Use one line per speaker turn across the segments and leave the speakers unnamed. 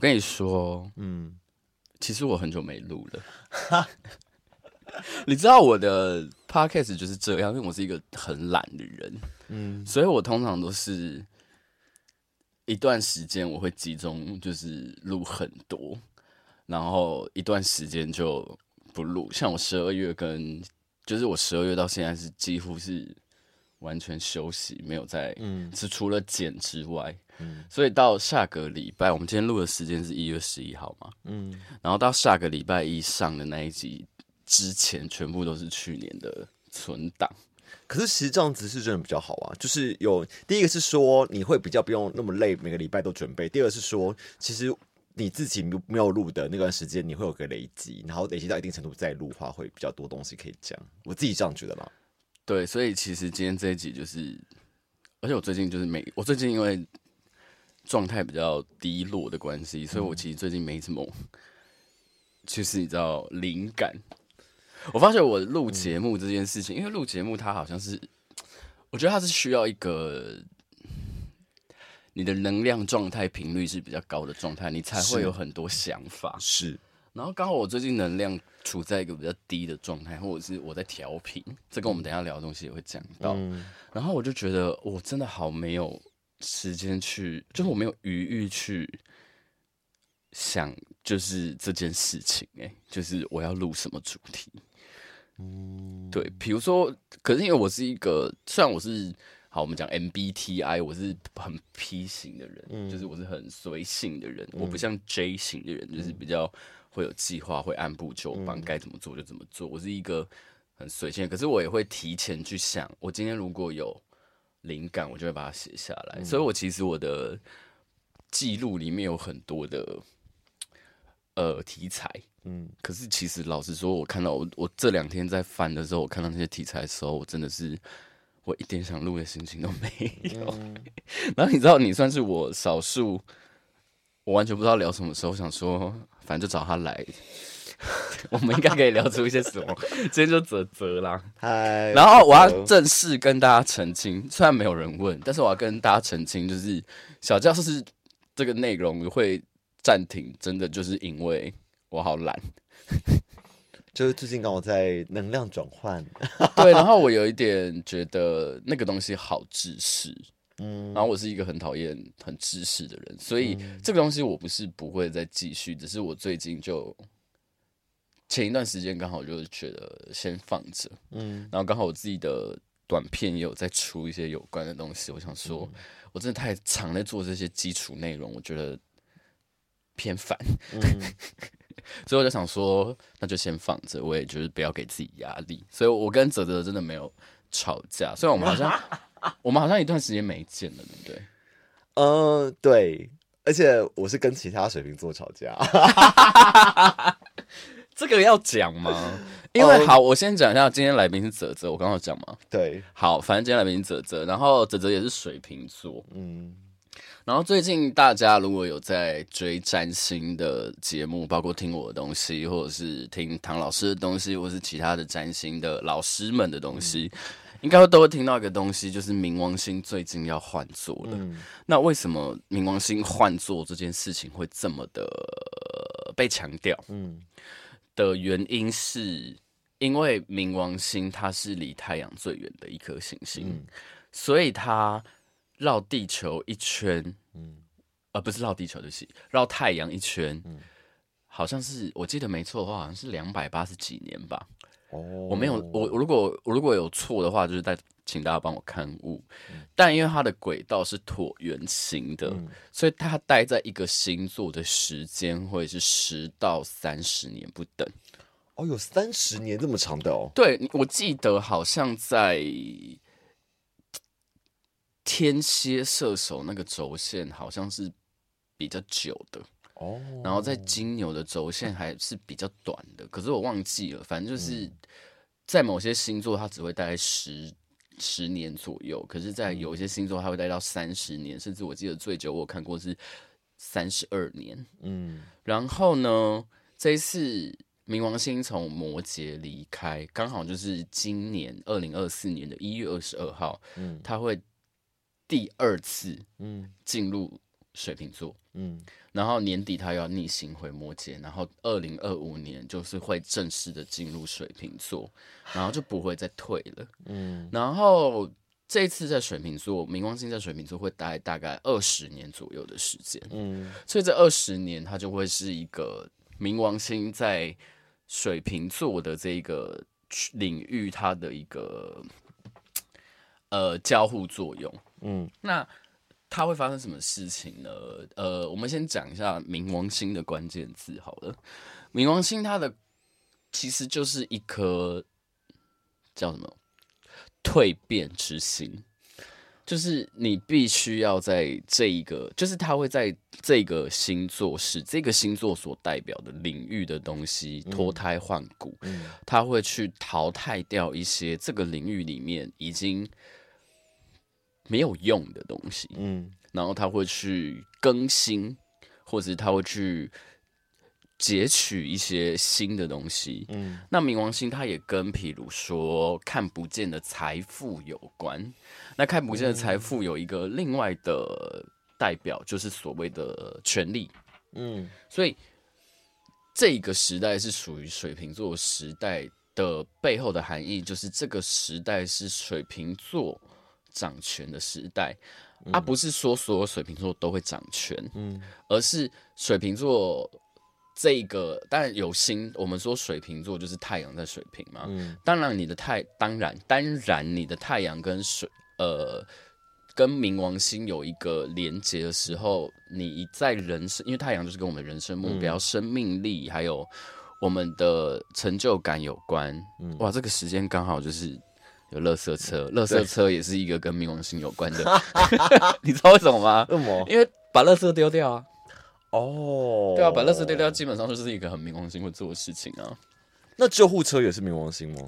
我跟你说，嗯，其实我很久没录了。你知道我的 podcast 就是这样，因为我是一个很懒的人，嗯，所以我通常都是一段时间我会集中就是录很多，然后一段时间就不录。像我十二月跟就是我十二月到现在是几乎是完全休息，没有在，嗯，是除了剪之外。嗯，所以到下个礼拜，我们今天录的时间是一月十一号嘛，嗯，然后到下个礼拜一上的那一集之前，全部都是去年的存档。
可是其实这样子是真的比较好啊，就是有第一个是说你会比较不用那么累，每个礼拜都准备；第二个是说，其实你自己没有录的那段时间，你会有个累积，然后累积到一定程度再录的话，会比较多东西可以讲。我自己这样觉得啦。
对，所以其实今天这一集就是，而且我最近就是每我最近因为。状态比较低落的关系，所以我其实最近没什么，就是你知道灵感。我发现我录节目这件事情，因为录节目它好像是，我觉得它是需要一个你的能量状态频率是比较高的状态，你才会有很多想法。
是，
然后刚好我最近能量处在一个比较低的状态，或者是我在调频，这跟我们等一下聊的东西也会讲到。然后我就觉得我真的好没有。时间去，就是我没有余裕去想，就是这件事情，哎，就是我要录什么主题，嗯，对，比如说，可是因为我是一个，虽然我是好，我们讲 MBTI，我是很 P 型的人，嗯，就是我是很随性的人，嗯，我不像 J 型的人，就是比较会有计划，会按部就班，该怎么做就怎么做。我是一个很随性，可是我也会提前去想，我今天如果有。灵感，我就会把它写下来。嗯、所以，我其实我的记录里面有很多的呃题材，嗯。可是，其实老实说，我看到我我这两天在翻的时候，我看到那些题材的时候，我真的是我一点想录的心情都没有。嗯、然后，你知道，你算是我少数，我完全不知道聊什么时候，我想说，反正就找他来。我们应该可以聊出一些什么？今天就泽泽啦。嗨，然后我要正式跟大家澄清，虽然没有人问，但是我要跟大家澄清，就是小教室这个内容会暂停，真的就是因为我好懒，
就是最近刚好在能量转换。
对，然后我有一点觉得那个东西好知识，嗯，然后我是一个很讨厌很知识的人，所以这个东西我不是不会再继续，只是我最近就。前一段时间刚好就是觉得先放着，嗯，然后刚好我自己的短片也有在出一些有关的东西，我想说，我真的太常在做这些基础内容，我觉得偏烦，嗯、所以我就想说，那就先放着，我也就是不要给自己压力，所以我跟泽泽真的没有吵架，虽然我们好像 我们好像一段时间没见了，对不对？
嗯，对，而且我是跟其他水瓶座吵架。
这个要讲吗？因为好，我先讲一下，今天来宾是泽泽，我刚刚讲嘛。
对，
好，反正今天来宾是泽泽，然后泽泽也是水瓶座，嗯。然后最近大家如果有在追占星的节目，包括听我的东西，或者是听唐老师的东西，或者是其他的占星的老师们的东西，嗯、应该都会听到一个东西，就是冥王星最近要换座了。嗯、那为什么冥王星换座这件事情会这么的被强调？嗯。的原因是因为冥王星它是离太阳最远的一颗行星，嗯、所以它绕地球一圈，嗯，不是绕地球就是绕太阳一圈，嗯、好像是我记得没错的话，好像是两百八十几年吧。哦，我没有，我如果我如果有错的话，就是在请大家帮我看物。嗯、但因为它的轨道是椭圆形的，嗯、所以它待在一个星座的时间会是十到三十年不等。
哦，有三十年这么长的哦？
对，我记得好像在天蝎射手那个轴线好像是比较久的。哦，然后在金牛的轴线还是比较短的，可是我忘记了，反正就是在某些星座它只会待十十年左右，可是，在有一些星座它会待到三十年，甚至我记得最久我有看过是三十二年。嗯，然后呢，这一次冥王星从摩羯离开，刚好就是今年二零二四年的一月二十二号，嗯，它会第二次嗯。进入。水瓶座，
嗯，
然后年底他要逆行回摩羯，然后二零二五年就是会正式的进入水瓶座，然后就不会再退了，嗯，然后这次在水瓶座，冥王星在水瓶座会待大概二十年左右的时间，嗯，所以这二十年它就会是一个冥王星在水瓶座的这个领域，它的一个呃交互作用，嗯，那。它会发生什么事情呢？呃，我们先讲一下冥王星的关键字好了。冥王星它的其实就是一颗叫什么蜕变之星，就是你必须要在这一个，就是它会在这个星座是这个星座所代表的领域的东西脱胎换骨，它会去淘汰掉一些这个领域里面已经。没有用的东西，嗯，然后他会去更新，或者他会去截取一些新的东西，嗯，那冥王星它也跟，譬如说看不见的财富有关，那看不见的财富有一个另外的代表，就是所谓的权利，嗯，所以这个时代是属于水瓶座时代的背后的含义，就是这个时代是水瓶座。掌权的时代，而、啊、不是说所有水瓶座都会掌权，嗯，而是水瓶座这个，当然有星，我们说水瓶座就是太阳在水瓶嘛，嗯，当然你的太，当然当然你的太阳跟水，呃，跟冥王星有一个连接的时候，你在人生，因为太阳就是跟我们人生目标、嗯、生命力还有我们的成就感有关，嗯，哇，这个时间刚好就是。有垃圾车，垃圾车也是一个跟冥王星有关的，你知道为什么吗？为什么？因为把垃圾丢掉啊。哦，对啊，把垃圾丢掉，基本上就是一个很冥王星会做的事情啊。
那救护车也是冥王星吗？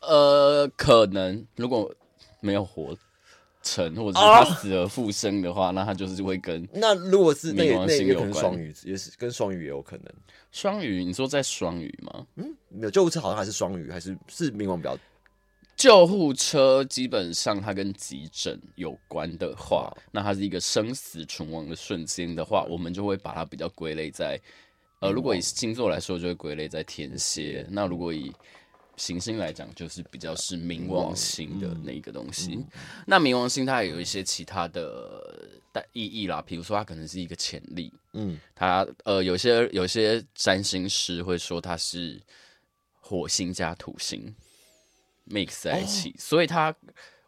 呃，可能如果没有活成，或者是他死而复生的话，那他就是会跟
那如果是冥王星有关，双鱼也是跟双鱼也有可能。
双鱼，你说在双鱼吗？
嗯，没有，救护车好像还是双鱼，还是是冥王比较。
救护车基本上它跟急诊有关的话，那它是一个生死存亡的瞬间的话，我们就会把它比较归类在，呃，如果以星座来说，就会归类在天蝎。那如果以行星来讲，就是比较是冥王星的那一个东西。那冥王星它也有一些其他的意义啦，比如说它可能是一个潜力，嗯，它呃有些有些占星师会说它是火星加土星。Mix 在一起，所以他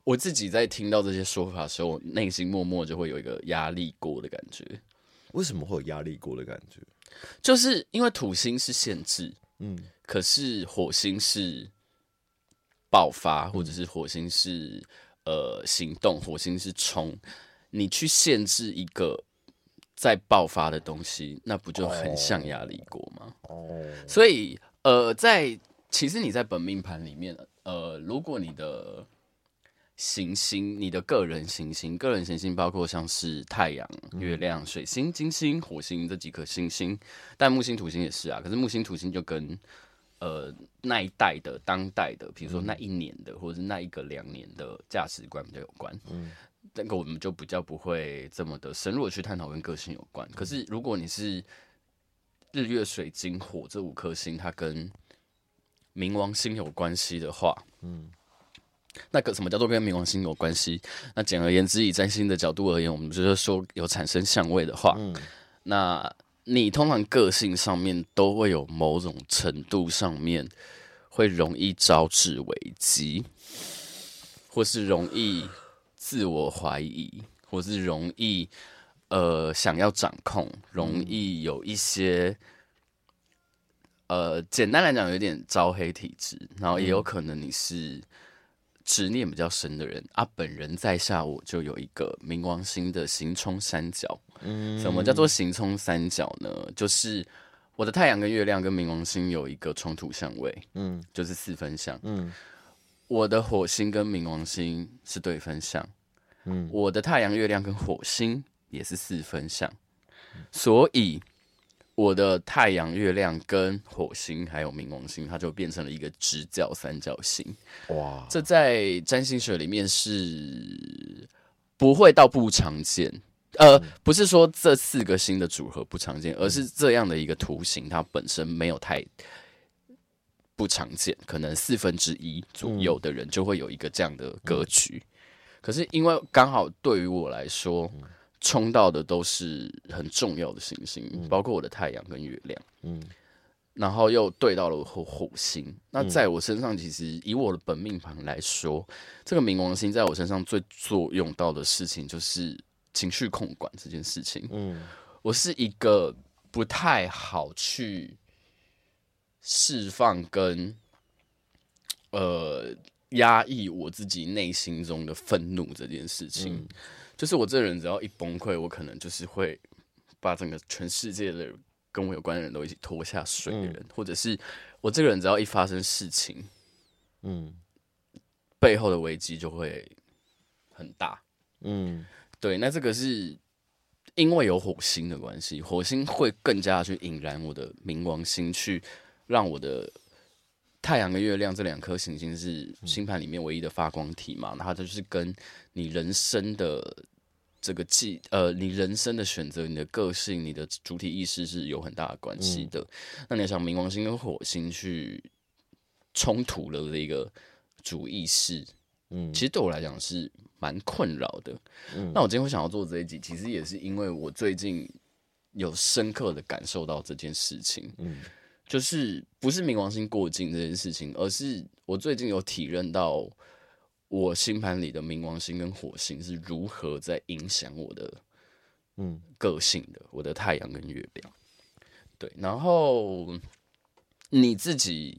我自己在听到这些说法的时候，我内心默默就会有一个压力锅的感觉。
为什么会有压力锅的感觉？
就是因为土星是限制，嗯，可是火星是爆发，或者是火星是呃行动，火星是冲。你去限制一个在爆发的东西，那不就很像压力锅吗？哦，所以呃，在其实你在本命盘里面。呃，如果你的行星，你的个人行星，个人行星包括像是太阳、月亮、水星、金星、火星这几颗星星，但木星、土星也是啊。可是木星、土星就跟呃那一代的、当代的，比如说那一年的，或者是那一个两年的价值观比较有关。嗯，这个我们就比较不会这么的深入的去探讨跟个性有关。可是如果你是日月水金火这五颗星，它跟冥王星有关系的话，嗯，那个什么叫做跟冥王星有关系？那简而言之，以占星的角度而言，我们就是说有产生相位的话，嗯，那你通常个性上面都会有某种程度上面会容易招致危机，或是容易自我怀疑，或是容易呃想要掌控，容易有一些。呃，简单来讲，有点招黑体质，然后也有可能你是执念比较深的人、嗯、啊。本人在下，我就有一个冥王星的行冲三角。嗯，什么叫做行冲三角呢？就是我的太阳跟月亮跟冥王星有一个冲突相位，嗯，就是四分相。嗯，我的火星跟冥王星是对分相，嗯，我的太阳、月亮跟火星也是四分相，所以。我的太阳、月亮跟火星还有冥王星，它就变成了一个直角三角形。哇！这在占星学里面是不会到不常见，呃，不是说这四个星的组合不常见，而是这样的一个图形，它本身没有太不常见，可能四分之一左右的人就会有一个这样的格局。可是因为刚好对于我来说，冲到的都是很重要的行星，包括我的太阳跟月亮，嗯，然后又对到了火火星。那在我身上，其实以我的本命盘来说，这个冥王星在我身上最作用到的事情就是。情绪控管这件事情，嗯，我是一个不太好去释放跟呃压抑我自己内心中的愤怒这件事情。嗯，就是我这个人只要一崩溃，我可能就是会把整个全世界的跟我有关的人都一起拖下水的人，嗯，或者是我这个人只要一发生事情，嗯，背后的危机就会很大，嗯。对，那这个是因为有火星的关系，火星会更加去引燃我的冥王星，去让我的太阳跟月亮这两颗行星是星盘里面唯一的发光体嘛，然后它就是跟你人生的这个记呃，你人生的选择、你的个性、你的主体意识是有很大的关系的。嗯、那你要想冥王星跟火星去冲突了的一个主意识，嗯，其实对我来讲是。蛮困扰的，嗯，那我今天会想要做这一集，其实也是因为我最近有深刻的感受到这件事情，嗯，就是不是冥王星过境这件事情，而是我最近有体认到我星盘里的冥王星跟火星是如何在影响我的，嗯，个性的，我的太阳跟月亮，对，然后你自己。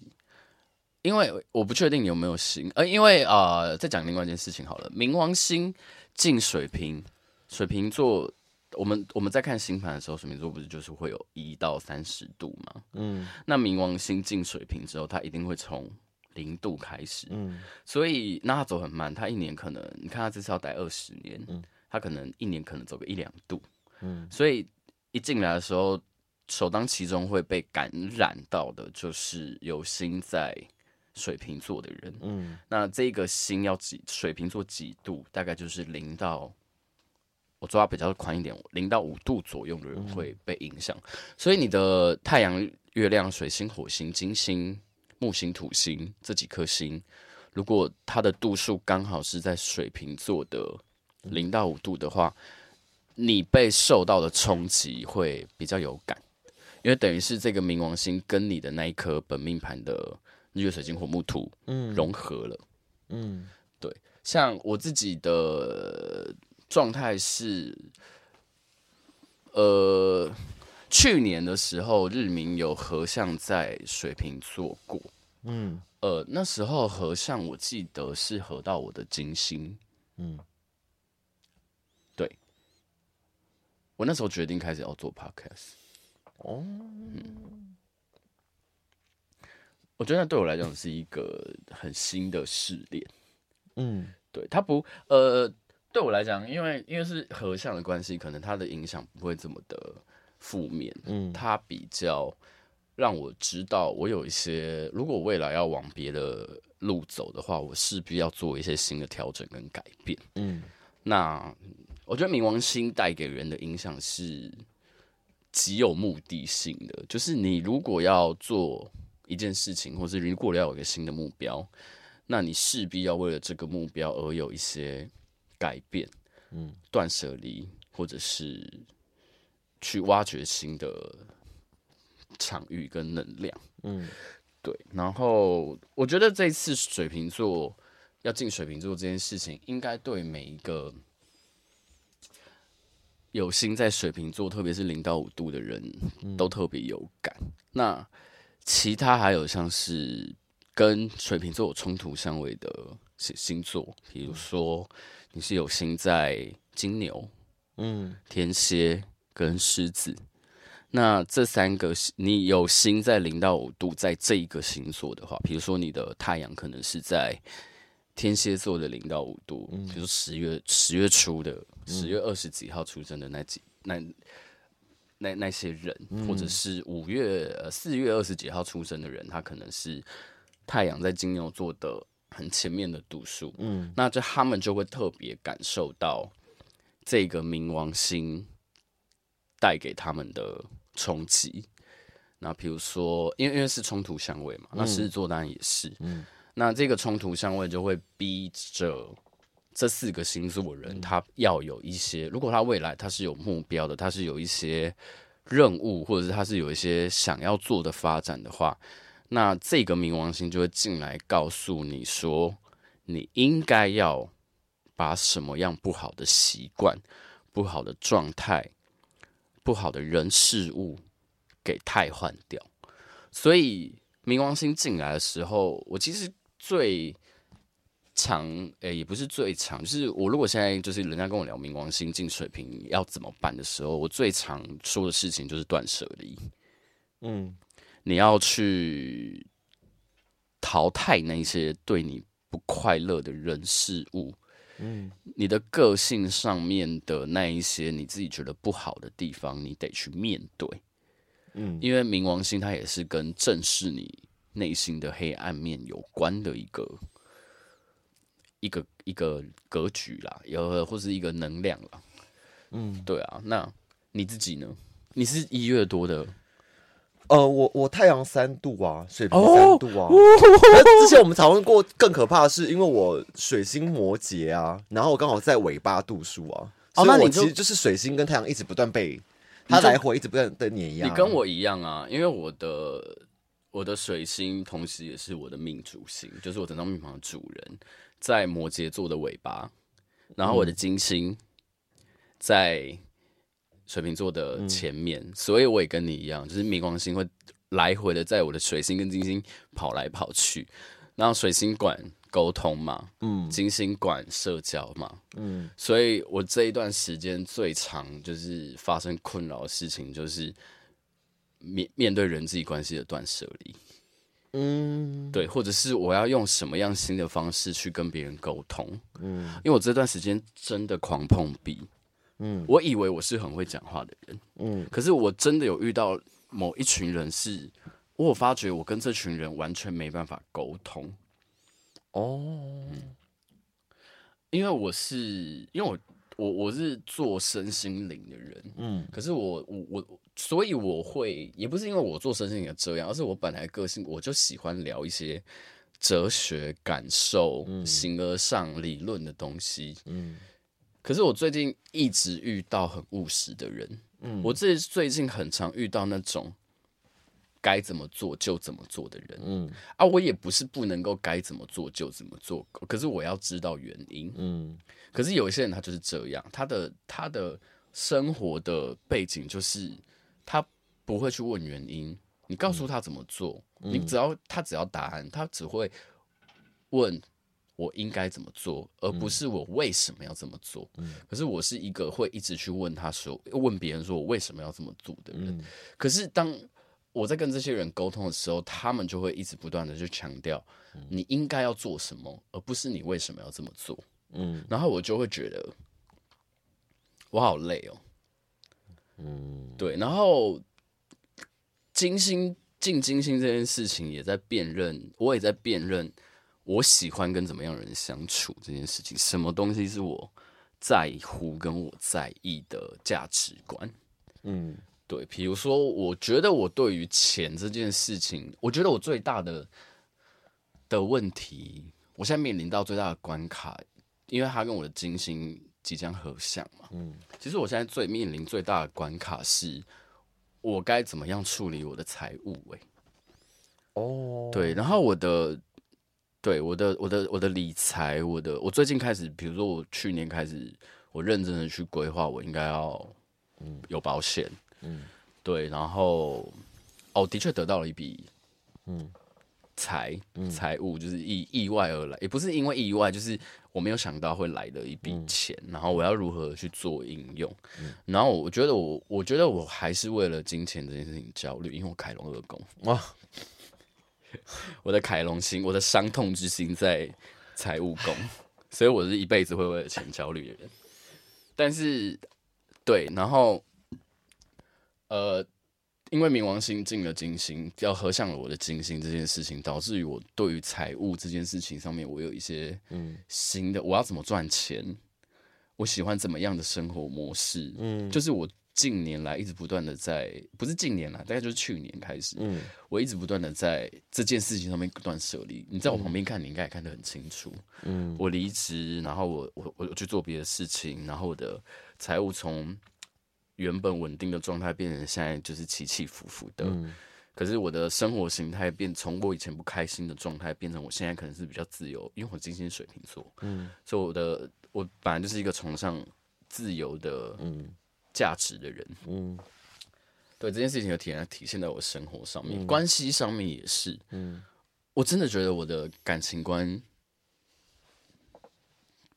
因为我不确定你有没有星，呃，因为啊、呃，再讲另外一件事情好了。冥王星进水瓶，水瓶座，我们我们在看星盘的时候，水瓶座不是就是会有一到三十度吗？嗯，那冥王星进水瓶之后，它一定会从零度开始，嗯，所以那他走很慢，他一年可能，你看他这次要待二十年，嗯，他可能一年可能走个一两度，嗯，所以一进来的时候，首当其冲会被感染到的就是有心在。水瓶座的人，嗯，那这个心要几？水瓶座几度？大概就是零到，我抓比较宽一点，零到五度左右的人会被影响。嗯、所以你的太阳、月亮、水星、火星、金星、木星、土星这几颗星，如果它的度数刚好是在水瓶座的零到五度的话，你被受到的冲击会比较有感，因为等于是这个冥王星跟你的那一颗本命盘的。日月水晶火木土，嗯，融合了，嗯，对，像我自己的状态是，呃，去年的时候日明有合相在水瓶座过，嗯，呃，那时候合相我记得是合到我的金星，嗯，对，我那时候决定开始要做 podcast，哦，嗯。我觉得那对我来讲是一个很新的试炼，嗯，对，他不，呃，对我来讲，因为因为是合相的关系，可能他的影响不会这么的负面，嗯，它比较让我知道，我有一些，如果未来要往别的路走的话，我势必要做一些新的调整跟改变，嗯，那我觉得冥王星带给人的影响是极有目的性的，就是你如果要做。一件事情，或是如果要有一个新的目标，那你势必要为了这个目标而有一些改变，嗯，断舍离，或者是去挖掘新的场域跟能量，嗯，对。然后我觉得这次水瓶座要进水瓶座这件事情，应该对每一个有心在水瓶座，特别是零到五度的人都特别有感。嗯、那其他还有像是跟水瓶座有冲突相位的星星座，比如说你是有心在金牛、嗯，天蝎跟狮子，那这三个你有星在零到五度，在这一个星座的话，比如说你的太阳可能是在天蝎座的零到五度，嗯，比如说十月十月初的十月二十几号出生的那几那。那那些人，或者是五月呃四月二十几号出生的人，他可能是太阳在金牛座的很前面的度数，嗯，那这他们就会特别感受到这个冥王星带给他们的冲击。那比如说，因为因为是冲突相位嘛，那狮子座当然也是。嗯，那这个冲突相位就会逼着这四个星座人，他要有一些，如果他未来他是有目标的，他是有一些任务，或者是他是有一些想要做的发展的话，那这个冥王星就会进来告诉你说，你应该要把什么样不好的习惯、不好的状态、不好的人事物。给汰换掉，所以冥王星进来的时候，我其实最常，诶、欸，也不是最常，就是我如果现在就是人家跟我聊冥王星进水瓶要怎么办的时候，我最常说的事情就是断舍离。嗯，你要去淘汰那些对你不快乐的人事物，嗯，你的个性上面的那一些你自己觉得不好的地方，你得去面对。嗯，因为冥王星它也是跟正视你内心的黑暗面有关的一个一个一个格局啦，有或是一个能量啦。嗯，对啊，那你自己呢？你是一月多的？
呃，我我太阳三度啊，水瓶三度啊。之前我们讨论过，更可怕的是，因为我水星摩羯啊，然后我刚好在尾巴度数啊，所以我其实就是水星跟太阳一直不断被。它来回一直不断的碾压。
你跟我一样啊，因为我的我的水星同时也是我的命主星，就是我整张命盘的主人，在摩羯座的尾巴，然后我的金星在水瓶座的前面，嗯、所以我也跟你一样，就是冥王星会来回的在我的水星跟金星跑来跑去，然后水星管。沟通嘛，嗯，金星管社交嘛，嗯，所以我这一段时间最长就是发生困扰的事情，就是面面对人际关系的断舍离，嗯，对，或者是我要用什么样新的方式去跟别人沟通，嗯，因为我这段时间真的狂碰壁，嗯，我以为我是很会讲话的人，嗯，可是我真的有遇到某一群人是，是我有发觉我跟这群人完全没办法沟通。哦，嗯，因为我是因为我我我是做身心灵的人，嗯，可是我我我，所以我会也不是因为我做身心灵的这样，而是我本来个性我就喜欢聊一些哲学感受、嗯、形而上理论的东西，嗯，可是我最近一直遇到很务实的人，嗯，我这最近很常遇到那种。该怎么做就怎么做的人，嗯。啊，我也不是不能够该怎么做就怎么做，可是我要知道原因，嗯，可是有一些人他就是这样，他的他的生活的背景就是他不会去问原因，你告诉他怎么做，嗯、你只要他只要答案，他只会问我应该怎么做，而不是我为什么要这么做，嗯，可是我是一个会一直去问他说，问别人说我为什么要这么做的人，嗯、可是当。我在跟这些人沟通的时候，他们就会一直不断的去强调，你应该要做什么，而不是你为什么要这么做。嗯，然后我就会觉得我好累哦。嗯，对。然后金星进金星这件事情也在辨认，我也在辨认我喜欢跟怎么样的人相处这件事情，什么东西是我在乎跟我在意的价值观。嗯。对，比如说，我觉得我对于钱这件事情，我觉得我最大的的问题，我现在面临到最大的关卡，因为他跟我的金星即将合相嘛。嗯，其实我现在最面临最大的关卡是，我该怎么样处理我的财务？哎，哦，对，然后我的，对我的我的我的理财，我的我最近开始，比如说我去年开始，我认真的去规划，我应该要嗯有保险。嗯，对，然后哦，的确得到了一笔嗯财财务，就是意意外而来，也不是因为意外，就是我没有想到会来的一笔钱，嗯、然后我要如何去做应用？嗯、然后我觉得我我觉得我还是为了金钱这件事情焦虑，因为我凯龙二宫哇，我的凯龙星，我的伤痛之心在财务宫，所以我是一辈子会为了钱焦虑的人。但是对，然后。呃，因为冥王星进了金星，要合向了我的金星这件事情，导致于我对于财务这件事情上面，我有一些嗯新的，我要怎么赚钱？我喜欢怎么样的生活模式，嗯，就是我近年来一直不断的在，不是近年来，大概就是去年开始，嗯，我一直不断的在这件事情上面不断设立。你在我旁边看，你应该也看得很清楚，嗯，我离职，然后我我我去做别的事情，然后我的财务从原本稳定的状态变成现在就是起起伏伏的。嗯可是我的生活形态变，从我以前不开心的状态变成我现在可能是比较自由，因为我金星水瓶座，嗯，所以我的我本来就是一个崇尚自由的嗯价值的人，嗯，对这件事情的体验体现在我生活上面，嗯、关系上面也是，嗯，我真的觉得我的感情观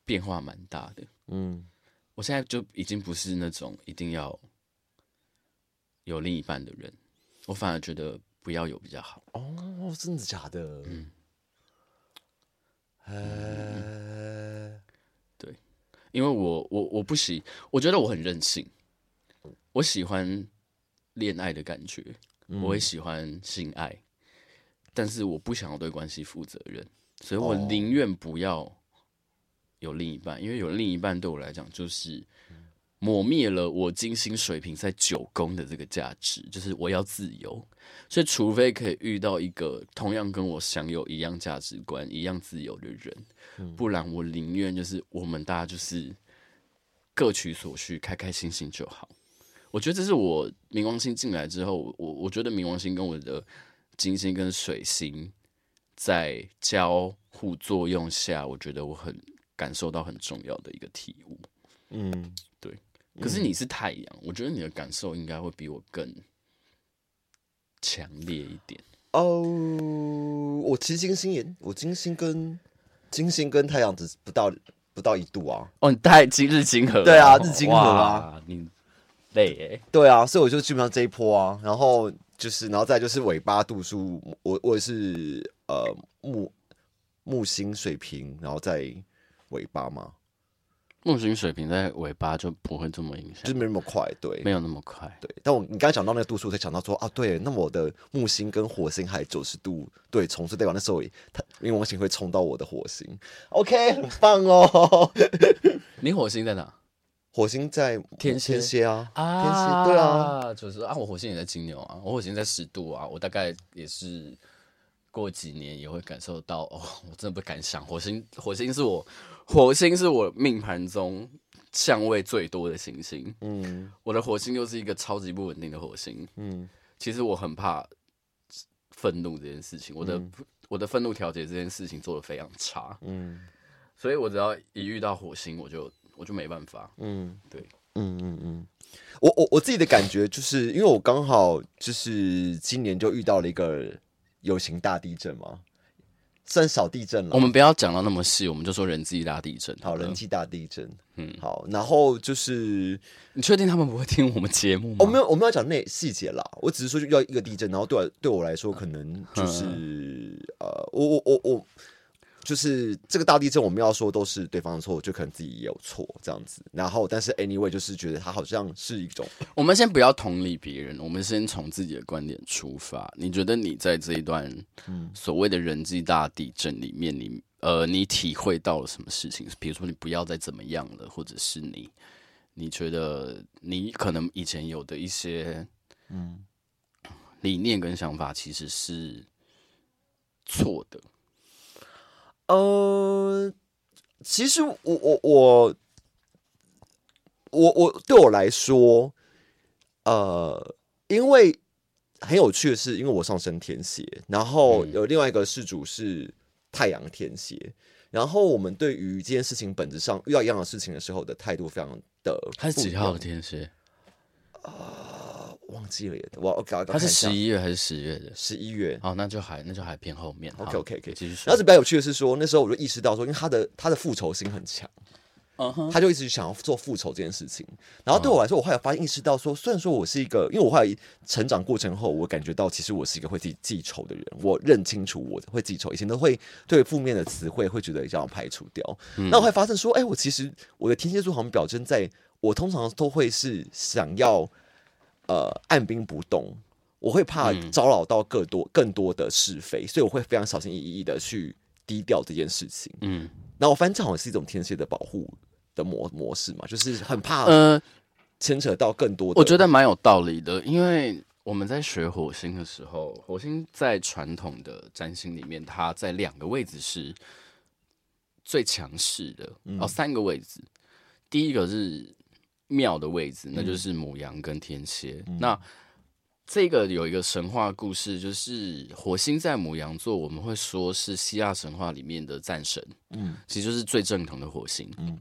变化蛮大的，嗯，我现在就已经不是那种一定要有另一半的人。我反而觉得不要有比较好。
哦，真的假的？嗯，
嗯，对，因为我我我不喜，我觉得我很任性，我喜欢恋爱的感觉，嗯，我也喜欢性爱，但是我不想要对关系负责任，所以我宁愿不要有另一半，因为有另一半对我来讲就是。抹灭了我金星水平在九宫的这个价值，就是我要自由，所以除非可以遇到一个同样跟我享有一样价值观、一样自由的人，嗯、不然我宁愿就是我们大家就是各取所需，开开心心就好。我觉得这是我冥王星进来之后，我我觉得冥王星跟我的金星跟水星在交互作用下，我觉得我很感受到很重要的一个体悟。嗯。对可是你是太阳，嗯、我觉得你的感受应该会比我更强烈一点
哦。我其实金星也，我金星跟金星跟太阳只不到不到一度啊。
哦，你太金日金合，
对啊，日金合啊，
你累哎。
对啊，所以我就基本上这一波啊，然后就是，然后再就是尾巴度数，我我是呃木木星水平，然后再尾巴嘛。
木星水平在尾巴就不会这么影响，
就是没那么快，对，
没有那么快，
对。但我你刚才讲到那个度数，才想到说啊，对，那么我的木星跟火星还九十度对冲，所以代表那时候它冥王星会冲到我的火星，OK，很棒哦。
你火星在哪？
火星在
天蝎，
天蝎啊，
啊，
天蝎，对啊，
就是啊，我火星也在金牛啊，我火星在十度啊，我大概也是过几年也会感受到哦，我真的不敢想，火星，火星是我。火星是我命盘中相位最多的行星。嗯，我的火星又是一个超级不稳定的火星。嗯，其实我很怕愤怒这件事情，我的、嗯、我的愤怒调节这件事情做的非常差。嗯，所以我只要一遇到火星，我就我就没办法。嗯，对，
嗯嗯嗯，我我我自己的感觉就是因为我刚好就是今年就遇到了一个有形大地震嘛。算小地震了。
我们不要讲到那么细，我们就说人际大地震好。
人际大地震。嗯，好。然后就是，
你确定他们不会听我们节目吗？
我没有，我们要讲那细节啦。我只是说，就要一个地震，然后对我对我来说，可能就是、嗯、呃，我我我我。就是这个大地震，我们要说都是对方的错，就可能自己也有错这样子。然后，但是 anyway，就是觉得他好像是一种，
我们先不要同理别人，我们先从自己的观点出发。你觉得你在这一段所谓的人际大地震里面，你呃，你体会到了什么事情？比如说，你不要再怎么样了，或者是你你觉得你可能以前有的一些嗯理念跟想法，其实是错的。
呃，其实我我我我我对我来说，呃，因为很有趣的是，因为我上升天蝎，然后有另外一个事主是太阳天蝎，然后我们对于这件事情本质上遇到一样的事情的时候的态度非常的，
他是几号的天蝎？
啊。忘记了耶，我我搞
他是十一月还是十月的？
十一月。
哦，那就还那就还偏后面。
OK OK 可以继续说。然后是比较有趣的是说，那时候我就意识到说，因为他的他的复仇心很强，uh huh. 他就一直想要做复仇这件事情。然后对我来说，我后来发现意识到说，虽然说我是一个，因为我后来成长过程后，我感觉到其实我是一个会自己记仇的人。我认清楚我会记仇，以前都会对负面的词汇会觉得想要排除掉。嗯、那我会发现说，哎、欸，我其实我的天蝎座好像表征在我通常都会是想要。呃，按兵不动，我会怕招扰到更多更多的是非，嗯、所以我会非常小心翼翼的去低调这件事情。嗯，那我反正这好像是一种天蝎的保护的模模式嘛，就是很怕
呃
牵扯到更多的。
我觉得蛮有道理的，因为我们在学火星的时候，火星在传统的占星里面，它在两个位置是最强势的，嗯、哦，三个位置，第一个是庙的位置，那就是母羊跟天蝎，嗯、那。这个有一个神话故事，就是火星在母羊座，我们会说是希腊神话里面的战神，嗯，其实就是最正统的火星。嗯，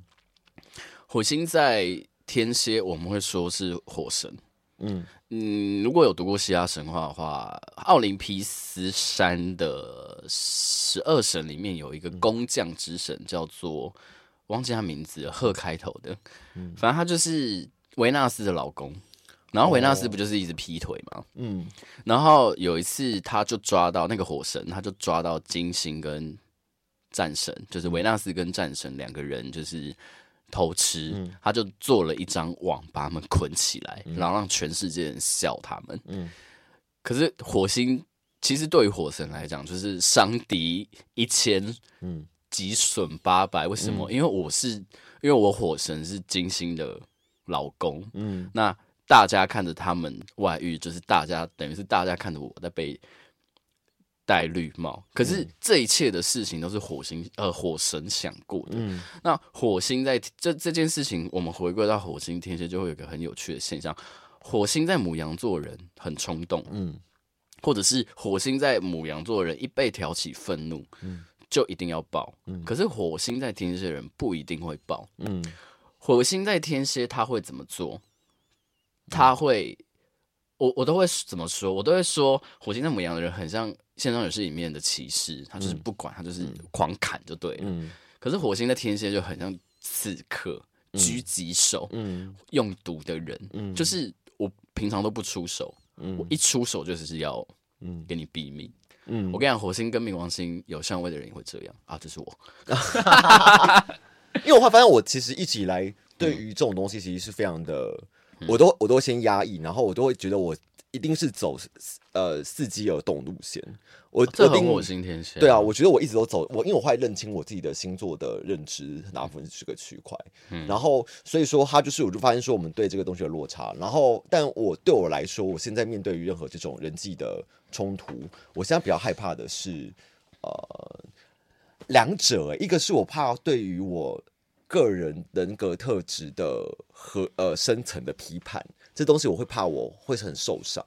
火星在天蝎，我们会说是火神。嗯。嗯，如果有读过希腊神话的话，奥林匹斯山的十二神里面有一个工匠之神，叫做忘记他名字，赫开头的，反正他就是维纳斯的老公。然后维纳斯不就是一直劈腿吗？嗯，然后有一次他就抓到那个火神，他就抓到金星跟战神，就是维纳斯跟战神两个人就是偷吃，嗯、他就做了一张网把他们捆起来，嗯、然后让全世界人笑他们。嗯，可是火星其实对于火神来讲就是伤敌一千，嗯，己损八百。为什么？嗯、因为我是因为我火神是金星的老公，嗯，那。大家看着他们外遇，就是大家等于是大家看着我在被戴绿帽。可是这一切的事情都是火星呃火神想过的。嗯、那火星在这这件事情，我们回归到火星天蝎，就会有一个很有趣的现象：火星在母羊座人很冲动，嗯，或者是火星在母羊座人一被挑起愤怒，嗯，就一定要爆。嗯，可是火星在天蝎的人不一定会爆。嗯，火星在天蝎他会怎么做？他会，我我都会怎么说？我都会说，火星在牡羊的人很像《线上游戏》里面的骑士，他就是不管，他就是狂砍就对了。嗯、可是火星在天蝎就很像刺客、狙击手、嗯、用毒的人，嗯、就是我平常都不出手，嗯、我一出手就是要给你毙命。嗯、我跟你讲，火星跟冥王星有相位的人也会这样啊，这是我。
因为我会发现，我其实一直以来对于这种东西，其实是非常的。我都我都先压抑，然后我都会觉得我一定是走呃伺机而动路线。我
这很火星天蝎。
对啊，我觉得我一直都走我，因为我会认清我自己的星座的认知，哪部分是个区块。嗯，然后所以说他就是，我就发现说我们对这个东西的落差。然后，但我对我来说，我现在面对于任何这种人际的冲突，我现在比较害怕的是呃两者，一个是我怕对于我。个人人格特质的和呃深层的批判，这东西我会怕我会很受伤，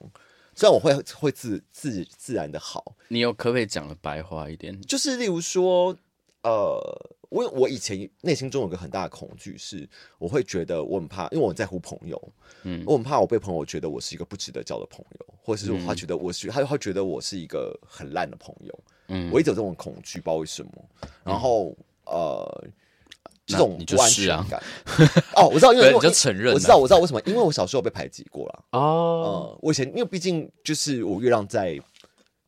虽然我会会自自自然的好。
你有可不可以讲的白话一点？
就是例如说，呃，我我以前内心中有个很大的恐惧，是我会觉得我很怕，因为我在乎朋友，嗯，我很怕我被朋友觉得我是一个不值得交的朋友，或者是他觉得我是他他觉得我是一个很烂的朋友，嗯，我一直有这种恐惧，不知道为什么。然后、嗯、呃。这种不安全感哦，我知道，因为
你就承认，
我知道，我知道为什么，因为我小时候被排挤过了哦。嗯，我以前因为毕竟就是我月亮在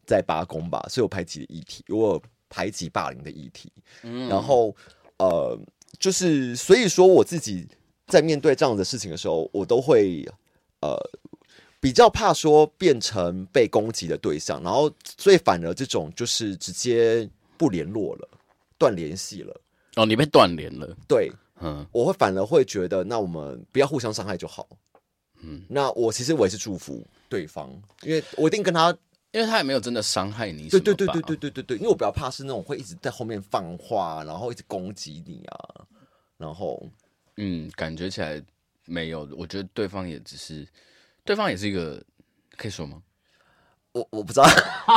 在八宫吧，所以我排挤的议题，我排挤霸凌的议题。嗯，然后呃，就是所以说我自己在面对这样的事情的时候，我都会呃比较怕说变成被攻击的对象，然后所以反而这种就是直接不联络了，断联系了。
哦，你被断联了。
对，嗯，我会反而会觉得，那我们不要互相伤害就好。嗯，那我其实我也是祝福对方，因为我一定跟他，
因为他也没有真的伤害你。
对对对对对对对对，因为我比较怕是那种会一直在后面放话，然后一直攻击你啊，然后，
嗯，感觉起来没有，我觉得对方也只是，对方也是一个，可以说吗？
我我不知道，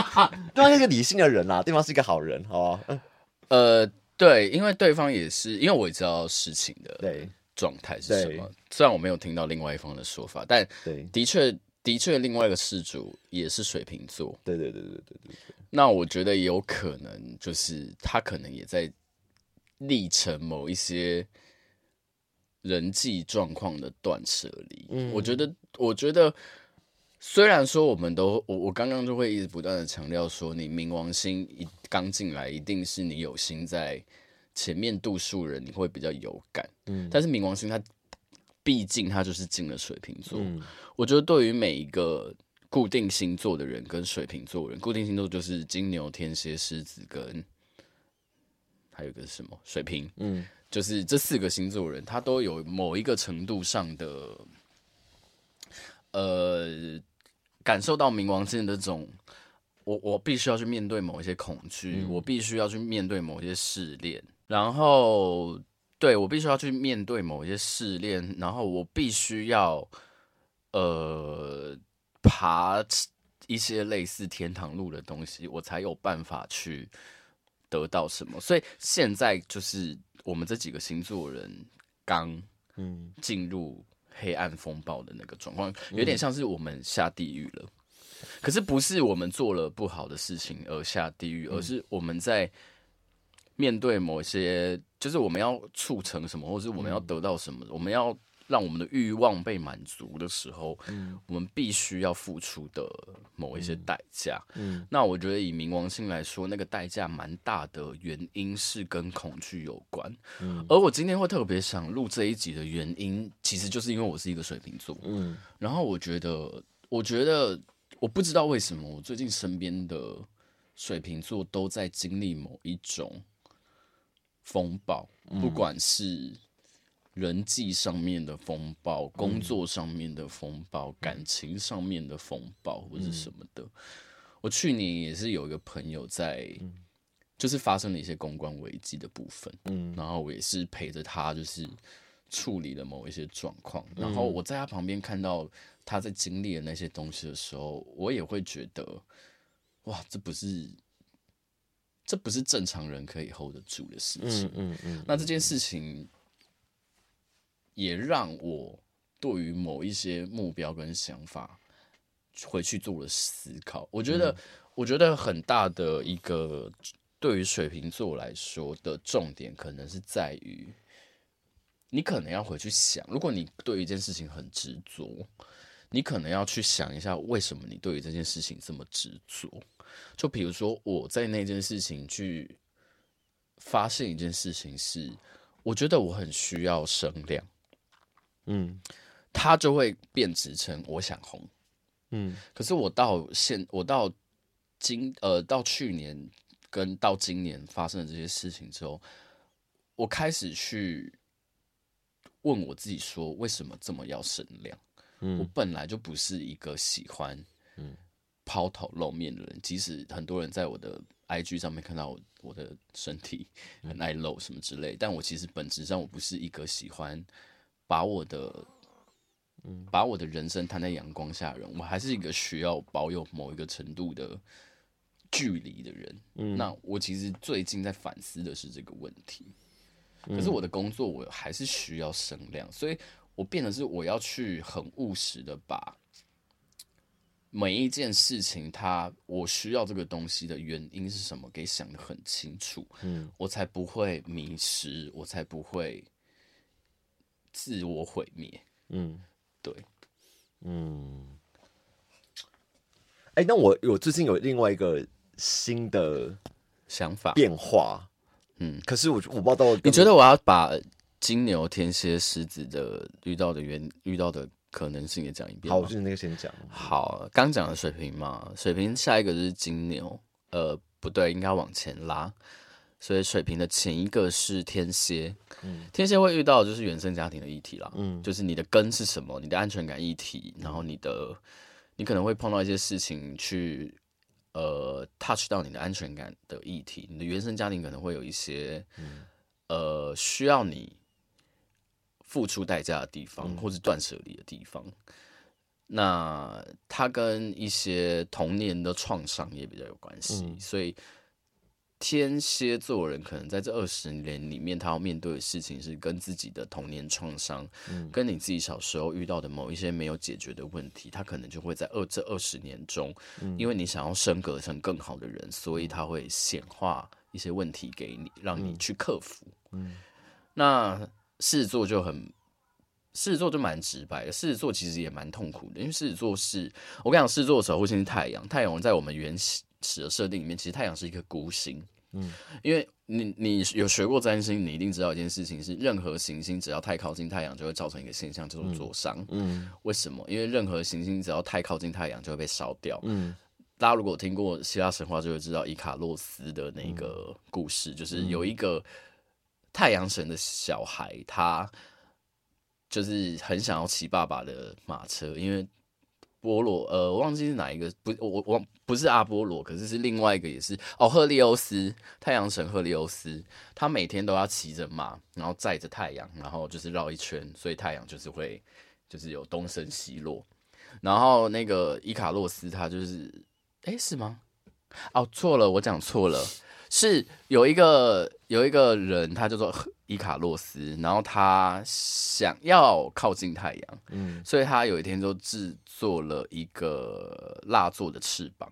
对方是一个理性的人啊，对方是一个好人，好吧？
呃。对，因为对方也是，因为我也知道事情的状态是什么。虽然我没有听到另外一方的说法，但的确的确，另外一个事主也是水瓶座。
对对对对对对，
那我觉得有可能，就是他可能也在历程某一些人际状况的断舍离。嗯，我觉得，我觉得。虽然说我们都我我刚刚就会一直不断的强调说，你冥王星一刚进来，一定是你有心在前面度数人，你会比较有感。嗯，但是冥王星它毕竟它就是进了水瓶座，嗯，我觉得对于每一个固定星座的人跟水瓶座人，固定星座就是金牛、天蝎、狮子跟还有一个是什么？水瓶，嗯，就是这四个星座人，他都有某一个程度上的，呃，感受到冥王星的这种，我我必须要去面对某一些恐惧，嗯、我必须要去面对某一些试炼，然后对我必须要去面对某一些试炼，然后我必须要，呃，爬一些类似天堂路的东西，我才有办法去得到什么。所以现在就是。我们这几个星座人刚嗯进入黑暗风暴的那个状况，有点像是我们下地狱了。可是不是我们做了不好的事情而下地狱，而是我们在面对某些，就是我们要促成什么，或是我们要得到什么，我们要。让我们的欲望被满足的时候，嗯，我们必须要付出的某一些代价，嗯，那我觉得以冥王星来说，那个代价蛮大的，原因是跟恐惧有关，嗯，而我今天会特别想录这一集的原因，其实就是因为我是一个水瓶座，嗯，然后我觉得，我觉得我不知道为什么，我最近身边的水瓶座都在经历某一种风暴，不管是。人际上面的风暴，工作上面的风暴，嗯、感情上面的风暴，或者什么的。嗯、我去年也是有一个朋友在，嗯、就是发生了一些公关危机的部分，嗯，然后我也是陪着他，就是处理了某一些状况。嗯、然后我在他旁边看到他在经历的那些东西的时候，我也会觉得，哇，这不是，这不是正常人可以 hold 得住的事情。嗯嗯，嗯，那这件事情。也让我对于某一些目标跟想法回去做了思考。我觉得，我觉得很大的一个对于水瓶座来说的重点，可能是在于你可能要回去想，如果你对于一件事情很执着，你可能要去想一下，为什么你对于这件事情这么执着。就比如说，我在那件事情去发现一件事情是，我觉得我很需要声量。嗯，他就会变质成我想红，嗯，可是我到现我到今呃到去年跟到今年发生的这些事情之后，我开始去问我自己说，为什么这么要省量？嗯，我本来就不是一个喜欢嗯。抛头露面的人，即使很多人在我的 IG 上面看到我我的身体很爱露什么之类，但我其实本质上我不是一个喜欢。把我的，嗯，把我的人生摊在阳光下的人，我还是一个需要保有某一个程度的距离的人。嗯，那我其实最近在反思的是这个问题。可是我的工作我还是需要声量，所以我变得是我要去很务实的把每一件事情，它我需要这个东西的原因是什么，给想得很清楚。嗯，我才不会迷失，我才不会。自我毁灭，嗯，对，
嗯，哎、欸，那我我最近有另外一个新的想法变化，嗯，可是我我不知道，
你觉得我要把金牛、天蝎、狮子的遇到的原遇到的可能性也讲一遍？
好，我就是那个先讲。
好，刚讲的水瓶嘛，水瓶下一个就是金牛，呃，不对，应该往前拉。所以水瓶的前一个是天蝎，嗯，天蝎会遇到的就是原生家庭的议题啦，嗯，就是你的根是什么，你的安全感议题，然后你的，你可能会碰到一些事情去，呃，touch 到你的安全感的议题，你的原生家庭可能会有一些，嗯，呃，需要你付出代价的地方，或是断舍离的地方，那它跟一些童年的创伤也比较有关系，所以。天蝎座人可能在这二十年里面，他要面对的事情是跟自己的童年创伤，嗯、跟你自己小时候遇到的某一些没有解决的问题，他可能就会在二这二十年中，嗯、因为你想要升格成更好的人，所以他会显化一些问题给你，让你去克服。嗯，那狮子座就很，狮子座就蛮直白的，狮子座其实也蛮痛苦的，因为狮子座是我跟你讲，狮子座的守护星是太阳，太阳在我们原始的设定里面，其实太阳是一颗孤星。嗯，因为你你有学过占星，你一定知道一件事情是，任何行星只要太靠近太阳，就会造成一个现象，叫做灼伤。嗯，为什么？因为任何行星只要太靠近太阳，就会被烧掉。嗯，大家如果听过希腊神话，就会知道伊卡洛斯的那个故事，就是有一个太阳神的小孩，他就是很想要骑爸爸的马车，因为波罗，呃，我忘记是哪一个，不，我我不是阿波罗，可是是另外一个，也是哦，赫利欧斯，太阳神赫利欧斯，他每天都要骑着马，然后载着太阳，然后就是绕一圈，所以太阳就是会就是有东升西落，然后那个伊卡洛斯他就是，哎，是吗？哦，错了，我讲错了。是有一个有一个人，他叫做伊卡洛斯，然后他想要靠近太阳，嗯，所以他有一天就制作了一个蜡做的翅膀，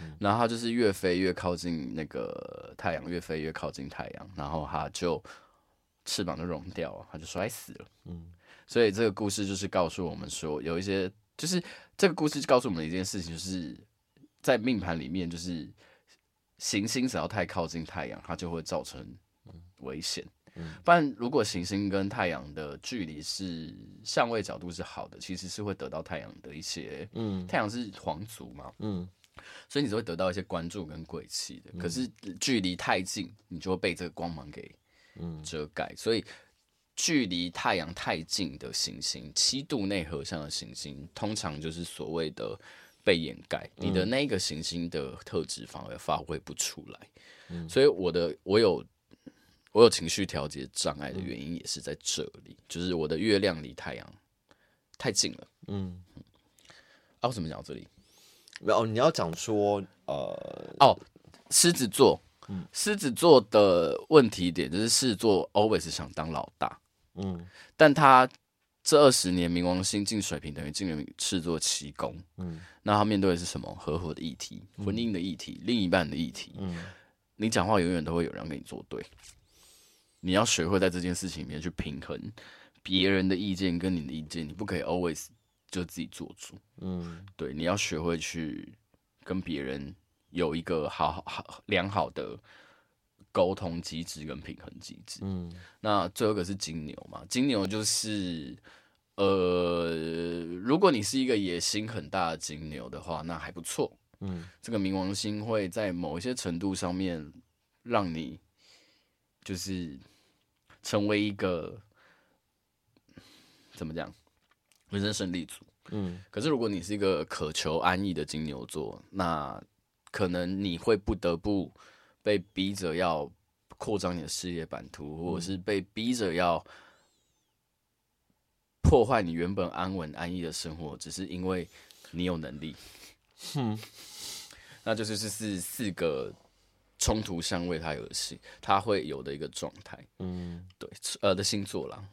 嗯，然后他就是越飞越靠近那个太阳，越飞越靠近太阳，然后他就翅膀就融掉了，他就摔死了，嗯，所以这个故事就是告诉我们说，有一些就是这个故事告诉我们一件事情，就是在命盘里面就是。行星只要太靠近太阳，它就会造成危险。嗯，不然如果行星跟太阳的距离是相位角度是好的，其实是会得到太阳的一些，嗯，太阳是皇族嘛，嗯，所以你就会得到一些关注跟贵气的。可是距离太近，你就会被这个光芒给遮盖。所以距离太阳太近的行星，七度内合相的行星，通常就是所谓的。被掩盖，你的那个行星的特质反而发挥不出来，嗯，所以我的我有我有情绪调节障碍的原因也是在这里，就是我的月亮离太阳太近了，嗯，啊，我怎么讲到这里？
没有，你要讲说，呃，
哦，狮子座，嗯，狮子座的问题点就是狮子座 always 想当老大，嗯，但他。这二十年，冥王星进水平等于进了狮子座七宫。嗯，那他面对的是什么？合伙的议题、婚姻的议题、另一半的议题。嗯，你讲话永远都会有人跟你作对。你要学会在这件事情里面去平衡别人的意见跟你的意见，你不可以 always 就自己做主。嗯，对，你要学会去跟别人有一个好好好良好的。沟通机制跟平衡机制，嗯，那最后一个是金牛嘛？金牛就是，呃，如果你是一个野心很大的金牛的话，那还不错，嗯，这个冥王星会在某一些程度上面让你就是成为一个怎么讲，人生胜利组，嗯，可是如果你是一个渴求安逸的金牛座，那可能你会不得不。被逼着要扩张你的事业版图，或者是被逼着要破坏你原本安稳安逸的生活，只是因为你有能力。嗯，那就是这是四个冲突相位，它有的是它会有的一个状态。嗯，对，呃的星座啦。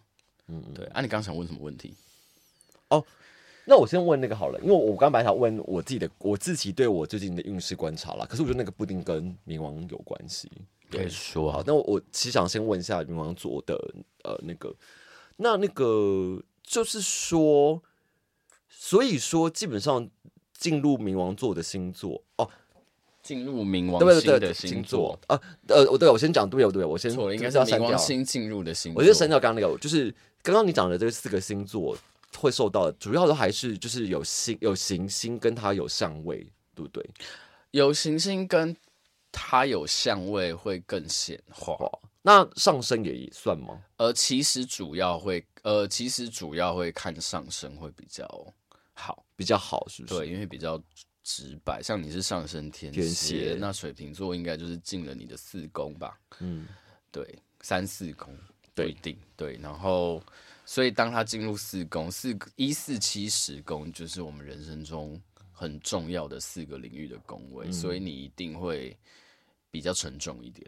嗯，对。啊，你刚想问什么问题？
哦。那我先问那个好了，因为我刚本来想问我自己的，我自己对我最近的运势观察啦。可是我觉得那个不一定跟冥王有关系。
可以说好，
那我，我其实想先问一下冥王座的呃那个，那那个就是说，所以说基本上进入冥王座的星座哦，
进入冥王星的星座
啊，呃，我对我先讲对不对？我先
错，应该是要冥王星进入的星座。
我觉得删掉刚刚那个，就是刚刚你讲的这四个星座。会受到的主要都还是就是有星有行星跟它有相位，对不对？
有行星跟它有相位会更显化。
那上升也算吗？
呃，其实主要会呃，其实主要会看上升会比较好，
比较好，是不是？
对，因为比较直白。像你是上升天蝎，天那水瓶座应该就是进了你的四宫吧？嗯，对，三四宫不一定对，对，然后。所以，当他进入四宫，四一四七十宫就是我们人生中很重要的四个领域的宫位，嗯、所以你一定会比较沉重一点。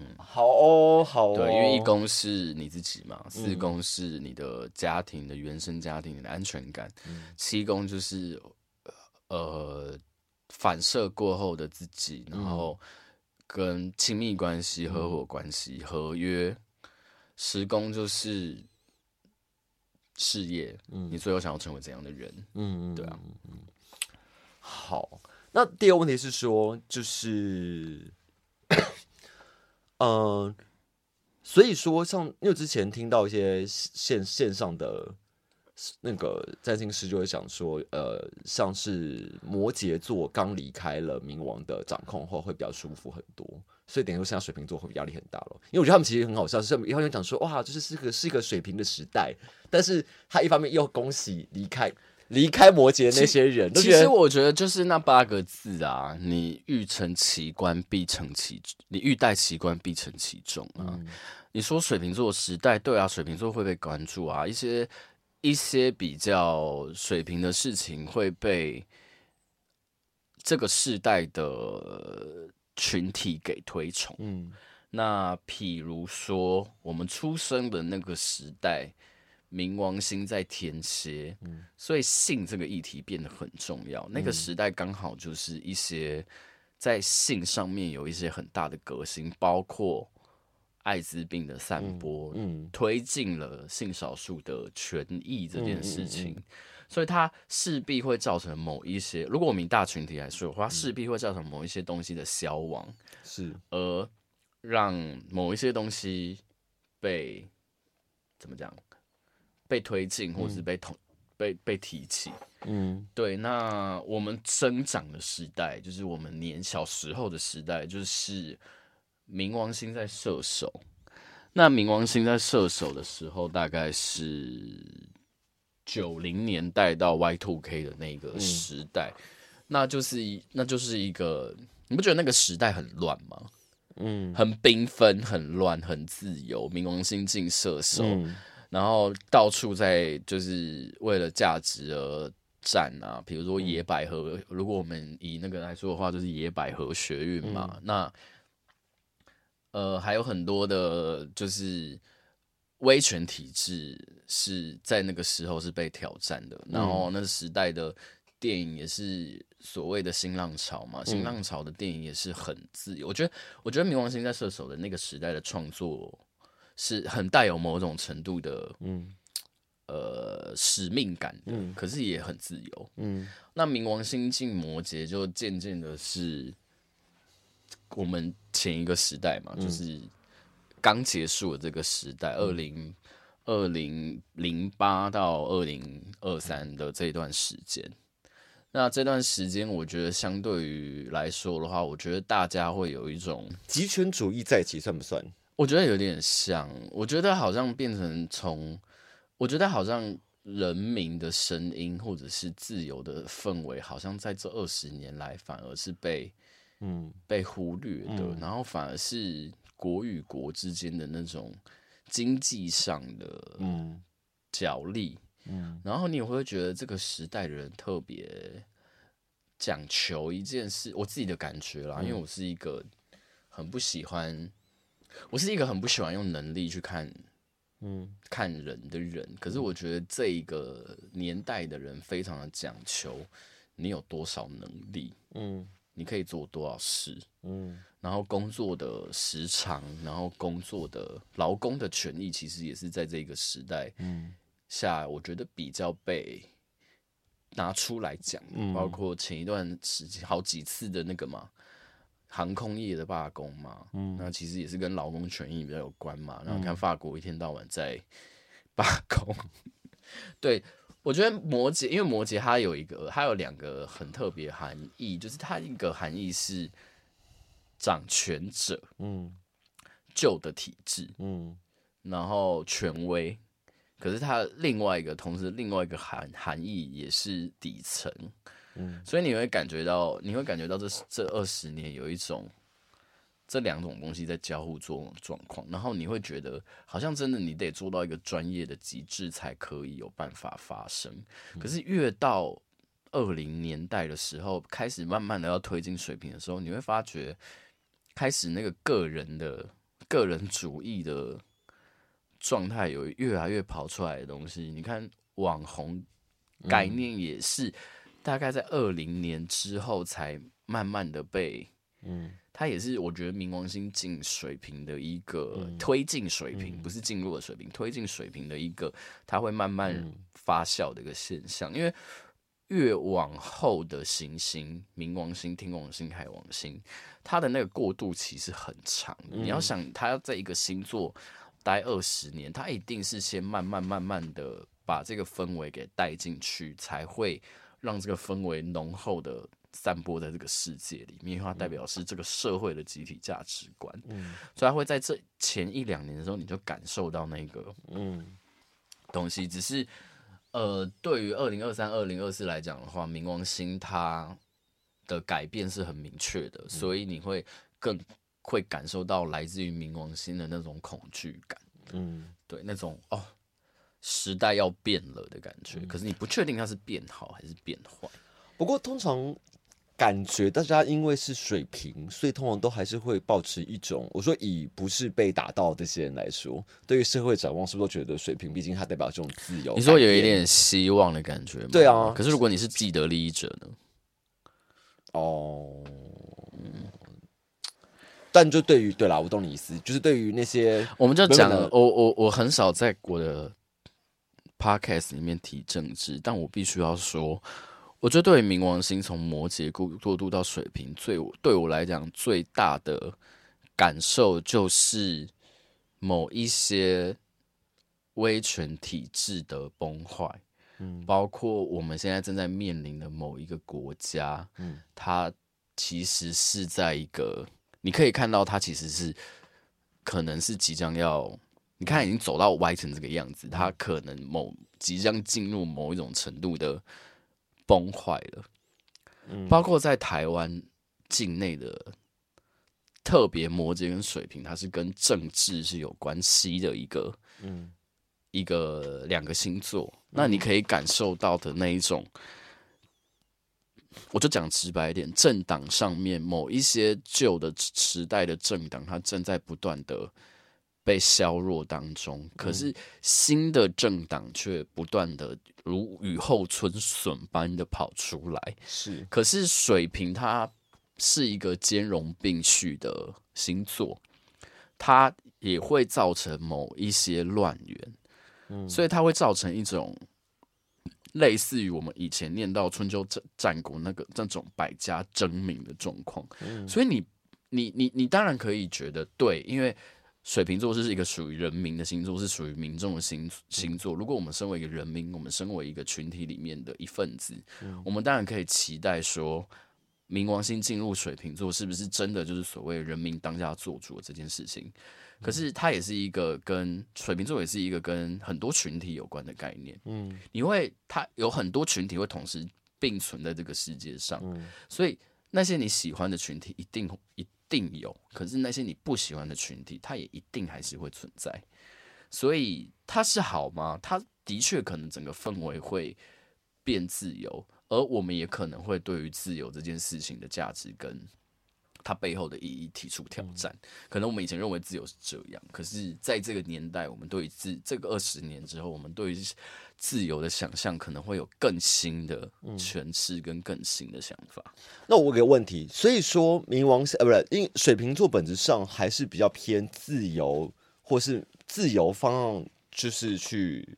嗯，好哦，好哦。
对，因为一宫是你自己嘛，四宫是你的家庭的原生家庭的安全感，嗯、七宫就是呃反射过后的自己，然后跟亲密关系、合伙关系、嗯、合约。时工就是事业，嗯，你最后想要成为怎样的人？嗯嗯，对啊，嗯，
好。那第二个问题是说，就是，嗯、呃，所以说，像因为之前听到一些线线上的那个占星师就会想说，呃，像是摩羯座刚离开了冥王的掌控后，会比较舒服很多。所以等于说，现在水瓶座会压力很大了。因为我觉得他们其实很好笑，是以后又讲说，哇，就是是个是一个水瓶的时代。但是他一方面又恭喜离开离开摩羯那些人。
其实我觉得就是那八个字啊，你欲成其官，必成其你欲戴其冠，必承其重啊。嗯、你说水瓶座时代，对啊，水瓶座会被关注啊，一些。一些比较水平的事情会被这个世代的群体给推崇。嗯，那譬如说我们出生的那个时代，冥王星在天蝎，嗯，所以性这个议题变得很重要。那个时代刚好就是一些在性上面有一些很大的革新，包括。艾滋病的散播，嗯，嗯推进了性少数的权益这件事情，嗯嗯。嗯、所以它势必会造成某一些，如果我们以大群体来说的话，势必会造成某一些东西的消亡，是，而让某一些东西被怎么讲，被推进，或是被统、嗯、被被提起，嗯，对。那我们生长的时代，就是我们年小时候的时代，就是。冥王星在射手，那冥王星在射手的时候，大概是九零年代到 Y two K 的那个时代，嗯、那就是一，那就是一个，你不觉得那个时代很乱吗？嗯，很缤纷，很乱，很自由。冥王星进射手，嗯、然后到处在就是为了价值而战啊。比如说野百合，嗯、如果我们以那个来说的话，就是野百合学运嘛。嗯、那呃，还有很多的，就是威权体制是在那个时候是被挑战的。嗯、然后那个时代的电影也是所谓的新浪潮嘛，新浪潮的电影也是很自由。嗯、我觉得，我觉得冥王星在射手的那个时代的创作是很带有某种程度的，嗯，呃，使命感的，嗯、可是也很自由。嗯，那冥王星进摩羯就渐渐的是。我们前一个时代嘛，就是刚结束的这个时代，二零二零零八到二零二三的这段时间。那这段时间，我觉得相对于来说的话，我觉得大家会有一种
集权主义再起，算不算？
我觉得有点像，我觉得好像变成从，我觉得好像人民的声音或者是自由的氛围，好像在这二十年来反而是被。嗯，被忽略的，嗯、然后反而是国与国之间的那种经济上的嗯。角力，嗯，然后你也会觉得这个时代的人特别讲求一件事，我自己的感觉啦，嗯、因为我是一个很不喜欢，我是一个很不喜欢用能力去看，嗯，看人的人，可是我觉得这一个年代的人非常的讲求你有多少能力，嗯。你可以做多少事？嗯，然后工作的时长，然后工作的劳工的权益，其实也是在这个时代下，我觉得比较被拿出来讲。嗯，包括前一段时间好几次的那个嘛，航空业的罢工嘛，嗯，那其实也是跟劳工权益比较有关嘛。然后看法国一天到晚在罢工，对。我觉得摩羯，因为摩羯它有一个，它有两个很特别含义，就是它一个含义是掌权者，嗯，旧的体制，嗯，然后权威，可是它另外一个，同时另外一个含含义也是底层，嗯，所以你会感觉到，你会感觉到这这二十年有一种。这两种东西在交互作用状况，然后你会觉得好像真的你得做到一个专业的极致才可以有办法发生。可是越到二零年代的时候，开始慢慢的要推进水平的时候，你会发觉开始那个个人的个人主义的状态有越来越跑出来的东西。你看网红概念也是大概在二零年之后才慢慢的被嗯。它也是我觉得冥王星进水平的一个推进水平，嗯、不是进入的水平，推进水平的一个，它会慢慢发酵的一个现象。嗯、因为越往后的行星，冥王星、天王星、海王星，它的那个过渡期是很长你要想，它要在一个星座待二十年，它一定是先慢慢慢慢的把这个氛围给带进去，才会让这个氛围浓厚的散播在这个世界里面，因为它代表是这个社会的集体价值观。嗯，所以它会在这前一两年的时候，你就感受到那个嗯东西。只是呃，对于二零二三、二零二四来讲的话，冥王星它的改变是很明确的，所以你会更会感受到来自于冥王星的那种恐惧感。嗯，对，那种哦。时代要变了的感觉，可是你不确定它是变好还是变坏。
不过通常感觉大家因为是水平，所以通常都还是会保持一种，我说以不是被打到这些人来说，对于社会展望，是不是都觉得水平毕竟它代表这种自由？
你说有一点希望的感觉吗？
对啊。
可是如果你是既得利益者呢？
哦，嗯。但就对于对啦，我懂你意思，就是对于那些，
我们就讲，我我我很少在我的。Podcast 里面提政治，但我必须要说，我觉得对于冥王星从摩羯过过渡到水瓶，最对我来讲最大的感受就是某一些威权体制的崩坏，嗯，包括我们现在正在面临的某一个国家，嗯，它其实是在一个，你可以看到它其实是可能是即将要。你看，已经走到歪成这个样子，它可能某即将进入某一种程度的崩坏了。嗯，包括在台湾境内的特别摩羯跟水瓶，它是跟政治是有关系的一个，嗯，一个两个星座。那你可以感受到的那一种，我就讲直白一点，政党上面某一些旧的时代的政党，它正在不断的。被削弱当中，可是新的政党却不断的如雨后春笋般的跑出来。是，可是水瓶它是一个兼容并蓄的星座，它也会造成某一些乱源。嗯，所以它会造成一种类似于我们以前念到春秋战战国那个那种百家争鸣的状况。嗯，所以你你你你当然可以觉得对，因为。水瓶座是一个属于人民的星座，是属于民众的星星座。如果我们身为一个人民，我们身为一个群体里面的一份子，嗯、我们当然可以期待说，冥王星进入水瓶座是不是真的就是所谓人民当家做主的这件事情？可是它也是一个跟水瓶座也是一个跟很多群体有关的概念。嗯，你会它有很多群体会同时并存在这个世界上，嗯、所以那些你喜欢的群体一定一。定有，可是那些你不喜欢的群体，它也一定还是会存在。所以它是好吗？它的确可能整个氛围会变自由，而我们也可能会对于自由这件事情的价值跟它背后的意义提出挑战。可能我们以前认为自由是这样，可是在这个年代，我们对于自这个二十年之后，我们对于自由的想象可能会有更新的诠释跟更新的想法。嗯、
那我有个问题，所以说冥王星呃不是，因为水瓶座本质上还是比较偏自由，或是自由方向，就是去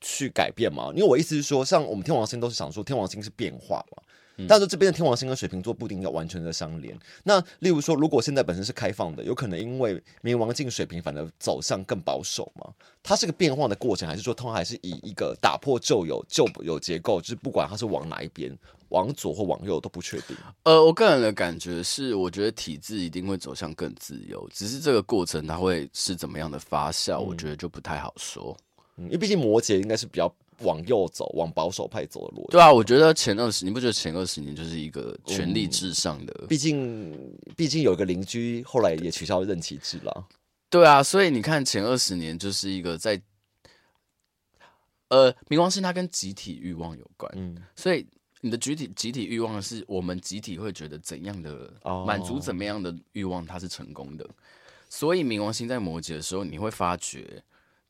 去改变嘛。因为我意思是说，像我们天王星都是想说天王星是变化嘛。但是这边的天王星跟水瓶座不一定要完全的相连。那例如说，如果现在本身是开放的，有可能因为冥王进水瓶，反而走向更保守嘛？它是个变化的过程，还是说它还是以一个打破旧有旧有结构，就是不管它是往哪一边，往左或往右都不确定。
呃，我个人的感觉是，我觉得体制一定会走向更自由，只是这个过程它会是怎么样的发酵，我觉得就不太好说。
嗯，因为毕竟摩羯应该是比较。往右走，往保守派走的路。
对啊，我觉得前二十，你不觉得前二十年就是一个权力至上的？
毕竟，毕竟有一个邻居后来也取消任期制了。
对啊，所以你看前二十年就是一个在，呃，冥王星它跟集体欲望有关，嗯，所以你的集体集体欲望是我们集体会觉得怎样的满足怎么样的欲望它是成功的，所以冥王星在摩羯的时候，你会发觉。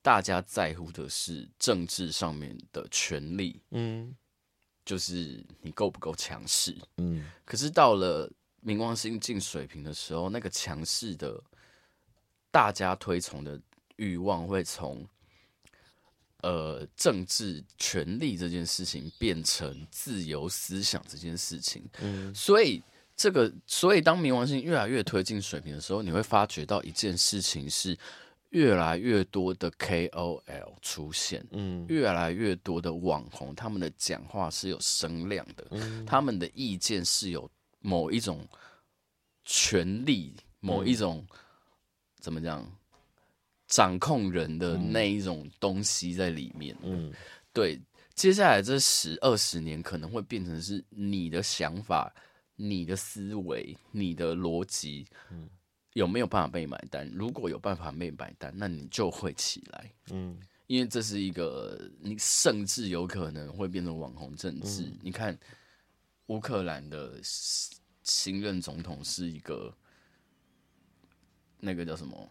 大家在乎的是政治上面的权利，嗯，就是你够不够强势，嗯。可是到了冥王星进水平的时候，那个强势的大家推崇的欲望会从呃政治权力这件事情变成自由思想这件事情，嗯。所以这个，所以当冥王星越来越推进水平的时候，你会发觉到一件事情是。越来越多的 KOL 出现，
嗯，
越来越多的网红，他们的讲话是有声量的，嗯，他们的意见是有某一种权力，某一种、嗯、怎么讲，掌控人的那一种东西在里面，嗯，对，接下来这十二十年可能会变成是你的想法、你的思维、你的逻辑，嗯。有没有办法被买单？如果有办法被买单，那你就会起来。嗯，因为这是一个，你甚至有可能会变成网红政治。嗯、你看，乌克兰的新任总统是一个那个叫什么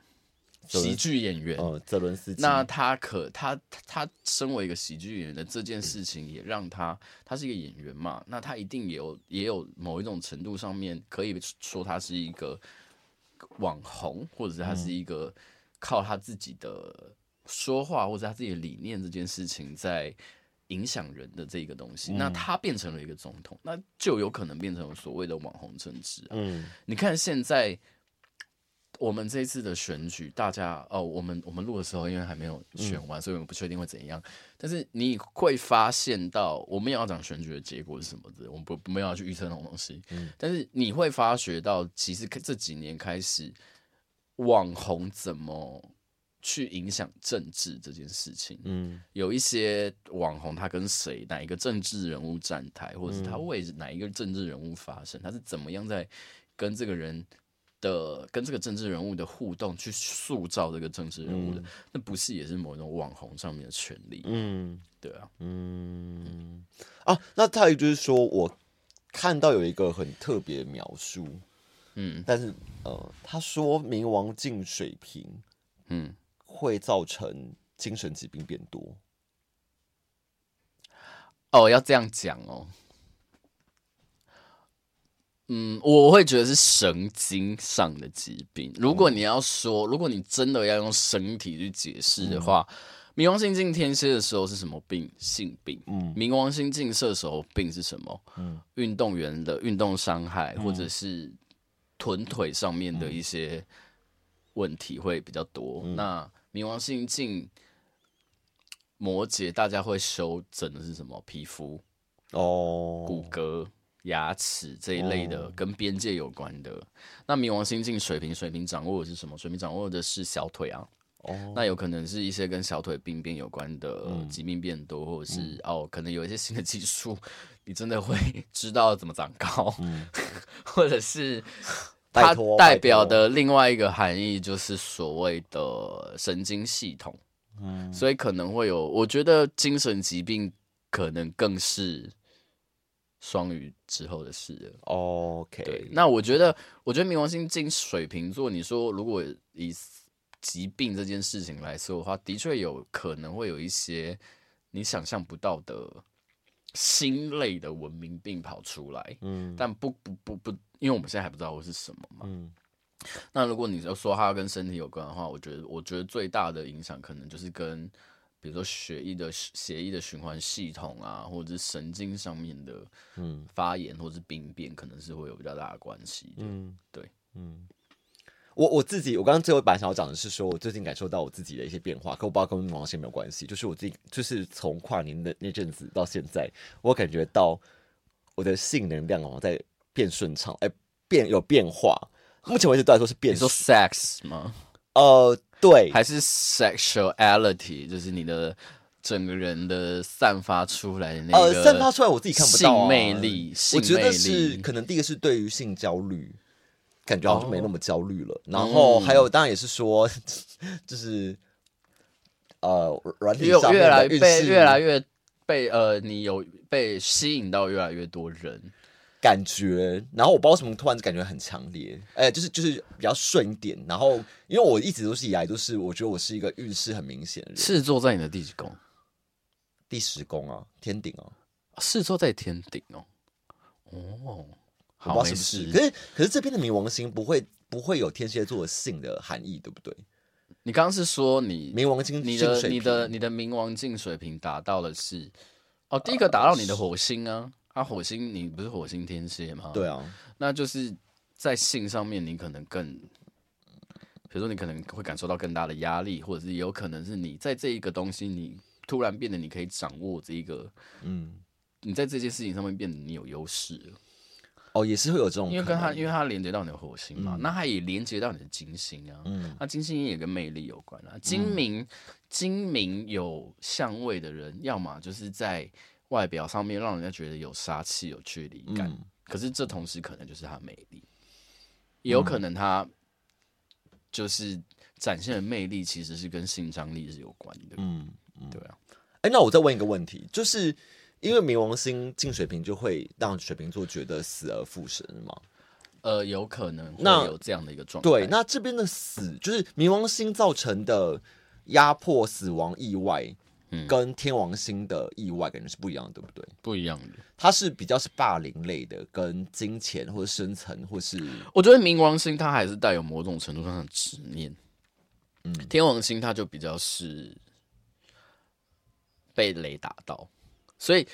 喜剧演员？
哦，泽伦斯基。
那他可他他身为一个喜剧演员的这件事情，也让他他是一个演员嘛？那他一定也有也有某一种程度上面可以说他是一个。网红，或者是他是一个靠他自己的说话或者他自己的理念这件事情在影响人的这个东西，那他变成了一个总统，那就有可能变成所谓的网红政治啊。嗯，你看现在。我们这一次的选举，大家哦，我们我们录的时候，因为还没有选完，嗯、所以我们不确定会怎样。但是你会发现到，我们要讲选举的结果是什么的，我们不没有要去预测那种东西。嗯、但是你会发觉到，其实这几年开始，网红怎么去影响政治这件事情，嗯，有一些网红他跟谁哪一个政治人物站台，或者是他为哪一个政治人物发声，他是怎么样在跟这个人。的跟这个政治人物的互动，去塑造这个政治人物的，嗯、那不是也是某种网红上面的权利？嗯，对啊，
嗯，啊，那他也就是说，我看到有一个很特别的描述，嗯，但是呃，他说冥王镜水平，嗯，会造成精神疾病变多。
哦，要这样讲哦。嗯，我会觉得是神经上的疾病。如果你要说，如果你真的要用身体去解释的话，冥王星进天蝎的时候是什么病？性病。嗯，冥王星进射手病是什么？嗯，运动员的运动伤害，或者是臀腿上面的一些问题会比较多。那冥王星进摩羯，大家会修整的是什么？皮肤哦，骨骼。牙齿这一类的，跟边界有关的。Oh. 那冥王星进水平，水平掌握的是什么？水平掌握的是小腿啊。哦，oh. 那有可能是一些跟小腿病变有关的疾病变多，或者是、嗯、哦，可能有一些新的技术，你真的会 知道怎么长高，嗯、或者是 它代表的另外一个含义就是所谓的神经系统。嗯，所以可能会有，我觉得精神疾病可能更是。双鱼之后的事了。
OK，
对，那我觉得，我觉得冥王星进水瓶座，你说如果以疾病这件事情来说的话，的确有可能会有一些你想象不到的心类的文明病跑出来。嗯，但不不不不，因为我们现在还不知道会是什么嘛。嗯，那如果你要说它跟身体有关的话，我觉得，我觉得最大的影响可能就是跟。比如说血液的血液的循环系统啊，或者是神经上面的嗯发炎或者是病变，可能是会有比较大的关系。嗯，对，
嗯，我我自己我刚刚最后一版想要讲的是说，我最近感受到我自己的一些变化，可我不知道跟冥王星没有关系。就是我自己，就是从跨年的那阵子到现在，我感觉到我的性能量哦在变顺畅，哎，变有变化。目前为止都来说是变，
你说 sex 吗？
呃。对，
还是 sexuality，就是你的整个人的散发出来的那个呃，
散发出来我自己看不到
性魅力。我
觉得是可能第一个是对于性焦虑，感觉好像没那么焦虑了。然后还有当然也是说，就是呃，软体上
越来被越来越被呃，你有被吸引到越来越多人。
感觉，然后我不知道为什么突然感觉很强烈，哎、欸，就是就是比较顺一点。然后，因为我一直都是以来都是，我觉得我是一个运势很明显的人。
是坐在你的第几宫？
第十宫啊，天顶啊。
是坐在天顶哦。哦，好，
没事。可是可是这边的冥王星不会不会有天蝎座的性的含义，对不对？
你刚刚是说你
冥王星，
你的你的你的冥王镜水平达到了是哦，第一个达到你的火星啊。啊，火星，你不是火星天蝎吗？
对啊，
那就是在性上面，你可能更，比比如说你可能会感受到更大的压力，或者是有可能是你在这一个东西，你突然变得你可以掌握这一个，嗯，你在这件事情上面变得你有优势。
哦，也是会有这种，
因为跟它，因为它连接到你的火星嘛，嗯、那它也连接到你的金星啊。嗯，那金星也跟魅力有关啊。精明，精明有相位的人，要么就是在外表上面让人家觉得有杀气、有距离感，嗯、可是这同时可能就是他魅力，也有可能他就是展现的魅力其实是跟性张力是有关的。嗯，嗯对啊。
哎、欸，那我再问一个问题，就是。因为冥王星进水瓶，就会让水瓶座觉得死而复生吗？
呃，有可能会有这样的一个状态。
对，那这边的死就是冥王星造成的压迫、死亡、意外，嗯，跟天王星的意外感觉是不一样的，对不对？
不一样的，
它是比较是霸凌类的，跟金钱或者深层，或是
我觉得冥王星它还是带有某种程度上的执念，嗯，天王星它就比较是被雷打到。所以，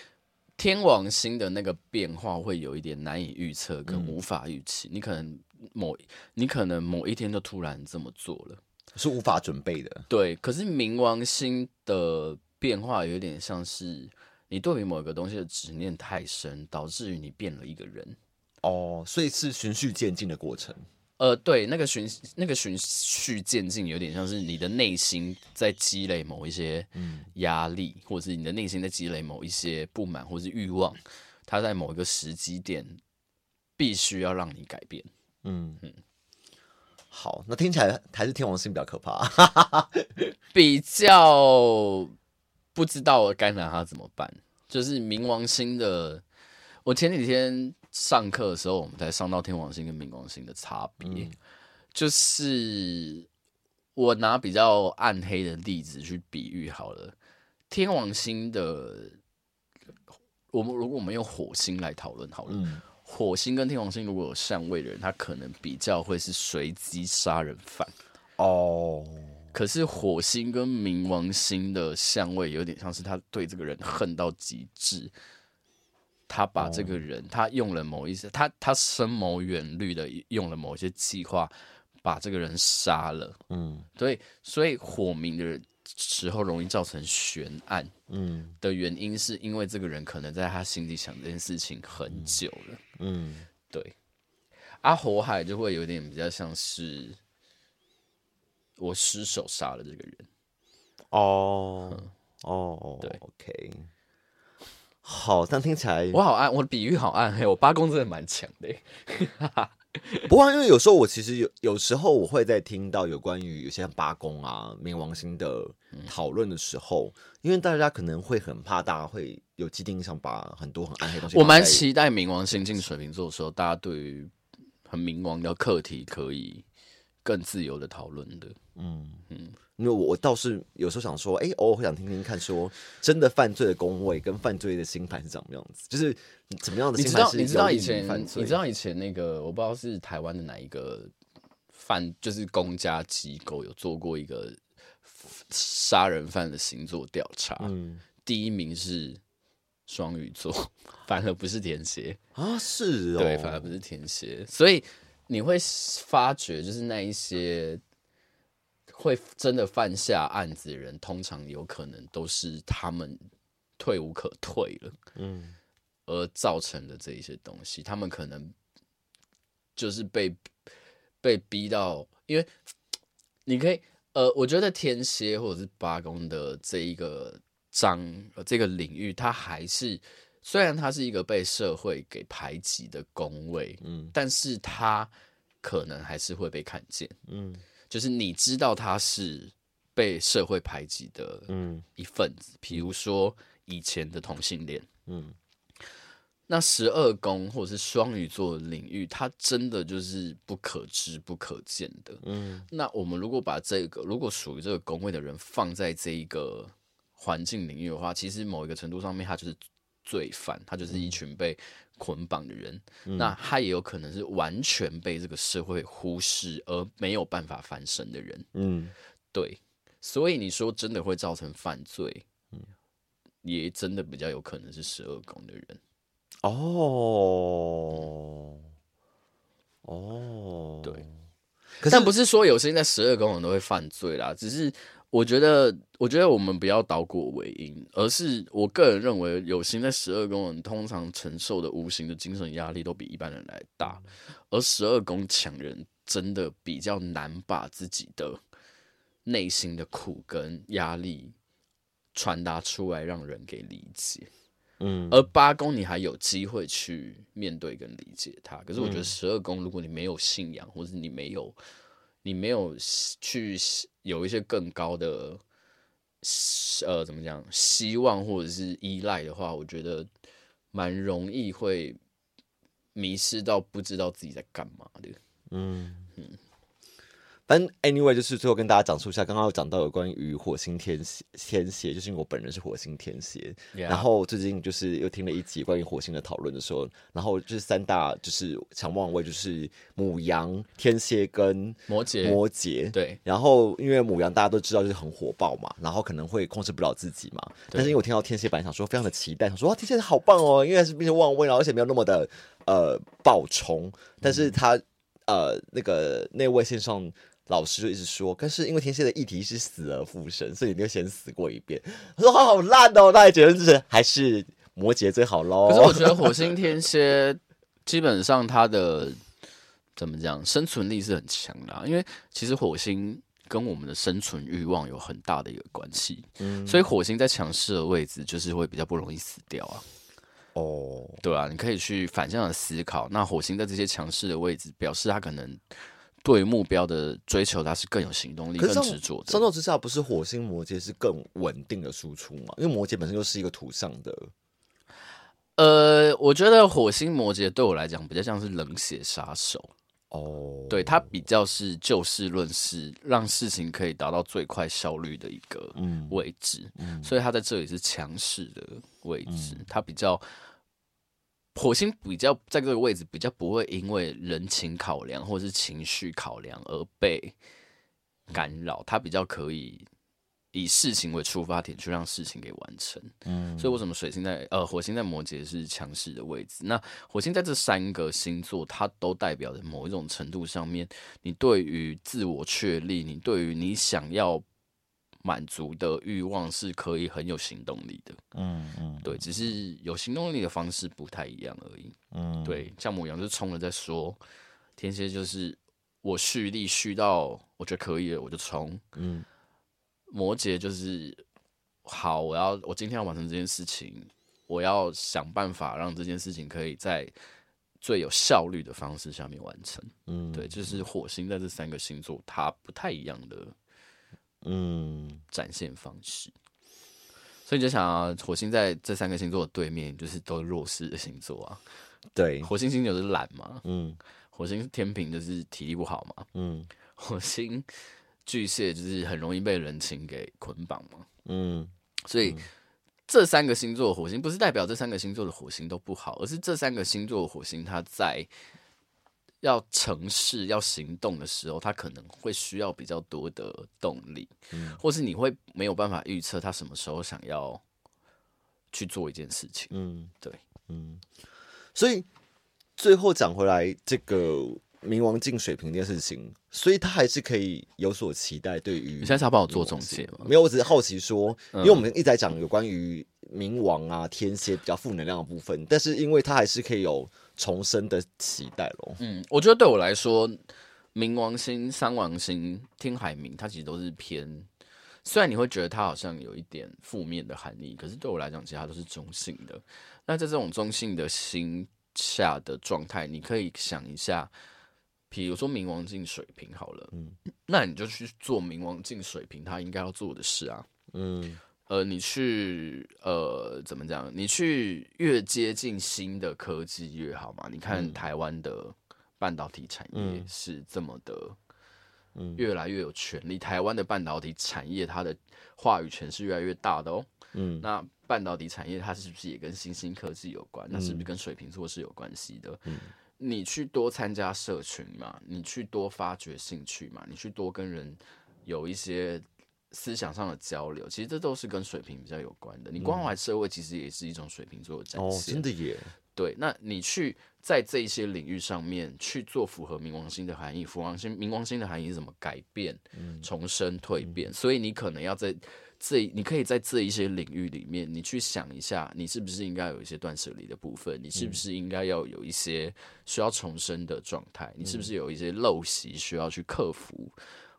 天王星的那个变化会有一点难以预测跟无法预期。嗯、你可能某你可能某一天就突然这么做了，
是无法准备的。
对，可是冥王星的变化有点像是你对于某一个东西的执念太深，导致于你变了一个人。
哦，所以是循序渐进的过程。
呃，对，那个循那个循序渐进，有点像是你的内心在积累某一些压力，嗯、或者是你的内心在积累某一些不满或者是欲望，它在某一个时机点必须要让你改变。嗯嗯，
好，那听起来还是天王星比较可怕，
比较不知道该拿它怎么办。就是冥王星的，我前几天。上课的时候，我们才上到天王星跟冥王星的差别，嗯、就是我拿比较暗黑的例子去比喻好了。天王星的，我们如果我们用火星来讨论好了，嗯、火星跟天王星如果有相位的人，他可能比较会是随机杀人犯哦。可是火星跟冥王星的相位有点像是他对这个人恨到极致。他把这个人，他用了某一些，他他深谋远虑的用了某一些计划，把这个人杀了。嗯，对，所以火冥的时候容易造成悬案。嗯，的原因是因为这个人可能在他心里想这件事情很久了。嗯，对。啊，火海就会有点比较像是我失手杀了这个人。
哦，哦，对，OK。好，但听起来
我好暗，我的比喻好暗黑，我八宫真的蛮强的。
不过，因为有时候我其实有有时候我会在听到有关于有些八宫啊、冥王星的讨论的时候，嗯、因为大家可能会很怕，大家会有既定印象，把很多很暗黑的东西。
我蛮期待冥王星进水瓶座的时候，大家对于很冥王的课题可以更自由的讨论的。嗯嗯。嗯因为我
我倒是有时候想说，哎、欸，偶尔会想听听看，说真的犯罪的工位跟犯罪的星盘是怎么样子，就是怎么样的星盘是
你知道以前你知道以前那个我不知道是台湾的哪一个犯，就是公家机构有做过一个杀人犯的星座调查，嗯，第一名是双鱼座，反而不是天蝎。
啊，是哦，
对，反而不是天蝎，所以你会发觉就是那一些。会真的犯下案子的人，通常有可能都是他们退无可退了，嗯，而造成的这一些东西，他们可能就是被被逼到，因为你可以，呃，我觉得天蝎或者是八宫的这一个章，呃，这个领域，它还是虽然他是一个被社会给排挤的工位，嗯，但是他可能还是会被看见，嗯。就是你知道他是被社会排挤的嗯。一份子，比、嗯、如说以前的同性恋，嗯，那十二宫或者是双鱼座的领域，它真的就是不可知不可见的，嗯。那我们如果把这个如果属于这个宫位的人放在这一个环境领域的话，其实某一个程度上面，他就是罪犯，他就是一群被。捆绑的人，嗯、那他也有可能是完全被这个社会忽视而没有办法翻身的人。嗯，对，所以你说真的会造成犯罪，嗯，也真的比较有可能是十二宫的人。
哦，哦，对，
但不是说有星在十二宫人都会犯罪啦，只是我觉得，我觉得我们不要倒果为因，而是我个人认为，有心在十二宫人通常承受的无形的精神压力都比一般人来大，而十二宫强人真的比较难把自己的内心的苦跟压力传达出来，让人给理解。嗯，而八宫你还有机会去面对跟理解他，可是我觉得十二宫，如果你没有信仰，或者你没有，你没有去有一些更高的，呃，怎么讲，希望或者是依赖的话，我觉得蛮容易会迷失到不知道自己在干嘛的。嗯嗯。
但 anyway，就是最后跟大家讲述一下，刚刚有讲到有关于火星天蝎，天蝎就是因为我本人是火星天蝎，Yeah. 然后最近就是又听了一集关于火星的讨论的时候，然后就是三大就是强旺位就是母羊、天蝎跟
摩羯，
摩羯
对。
然后因为母羊大家都知道就是很火爆嘛，然后可能会控制不了自己嘛。但是因为我听到天蝎，本来想说非常的期待，想说哇天蝎好棒哦，因为是变成旺位，了而且没有那么的呃爆冲，但是他、嗯、呃那个那位线上。老师就一直说，但是因为天蝎的议题是死而复生，所以你就先死过一遍。他说好好烂哦，那结论就是还是摩羯最好喽。
可是我觉得火星天蝎基本上它的怎么讲，生存力是很强的啊，因为其实火星跟我们的生存欲望有很大的一个关系。嗯，所以火星在强势的位置，就是会比较不容易死掉啊。哦，对啊，你可以去反向的思考，那火星在这些强势的位置，表示它可能。对目标的追求，它是更有行动力、更执着的。
相较之下，不是火星摩羯是更稳定的输出嘛？因为摩羯本身就是一个土象的。
呃，我觉得火星摩羯对我来讲比较像是冷血杀手。哦，对，他比较是就事论事，让事情可以达到最快效率的一个位置。嗯嗯、所以他在这里是强势的位置，它、嗯、比较。火星比较在这个位置，比较不会因为人情考量或者是情绪考量而被干扰，它比较可以以事情为出发点去让事情给完成。嗯，所以为什么水星在呃火星在摩羯是强势的位置？那火星在这三个星座，它都代表着某一种程度上面，你对于自我确立，你对于你想要。满足的欲望是可以很有行动力的，嗯嗯，嗯对，只是有行动力的方式不太一样而已，嗯，对，像母羊就冲了再说，天蝎就是我蓄力蓄到我觉得可以了我就冲，嗯，摩羯就是好，我要我今天要完成这件事情，我要想办法让这件事情可以在最有效率的方式下面完成，嗯，对，就是火星在这三个星座它不太一样的。嗯，展现方式，所以你就想啊，火星在这三个星座的对面，就是都是弱势的星座啊。对，火星星就是懒嘛，嗯，火星天平就是体力不好嘛，嗯，火星巨蟹就是很容易被人情给捆绑嘛，嗯，所以这三个星座的火星不是代表这三个星座的火星都不好，而是这三个星座的火星它在。要成事、要行动的时候，他可能会需要比较多的动力，嗯，或是你会没有办法预测他什么时候想要去做一件事情，嗯，对，
嗯，所以最后讲回来，这个冥王进水平这件事情，所以他还是可以有所期待。对于
你现在是要帮我做总结吗？
没有，我只是好奇说，因为我们一直在讲有关于冥王啊、天蝎比较负能量的部分，但是因为他还是可以有。重生的期待咯。
嗯，我觉得对我来说，冥王星、三王星、天海冥，它其实都是偏。虽然你会觉得它好像有一点负面的含义，可是对我来讲，其实它都是中性的。那在这种中性的心下的状态，你可以想一下，比如说冥王镜水瓶好了，嗯，那你就去做冥王镜水瓶他应该要做的事啊，嗯。呃，你去呃，怎么讲？你去越接近新的科技越好嘛？你看台湾的半导体产业是这么的，嗯，越来越有权利。台湾的半导体产业它的话语权是越来越大的哦。嗯，那半导体产业它是不是也跟新兴科技有关？那是不是跟水瓶座是有关系的？嗯，你去多参加社群嘛，你去多发掘兴趣嘛，你去多跟人有一些。思想上的交流，其实这都是跟水平比较有关的。你关怀社会，其实也是一种水瓶座的展现。
哦，真的耶。
对，那你去在这一些领域上面去做符合冥王星的含义，符王星冥王星的含义是什么？改变、重生、蜕变，所以你可能要在。这你可以在这一些领域里面，你去想一下，你是不是应该有一些断舍离的部分？你是不是应该要有一些需要重生的状态？你是不是有一些陋习需要去克服？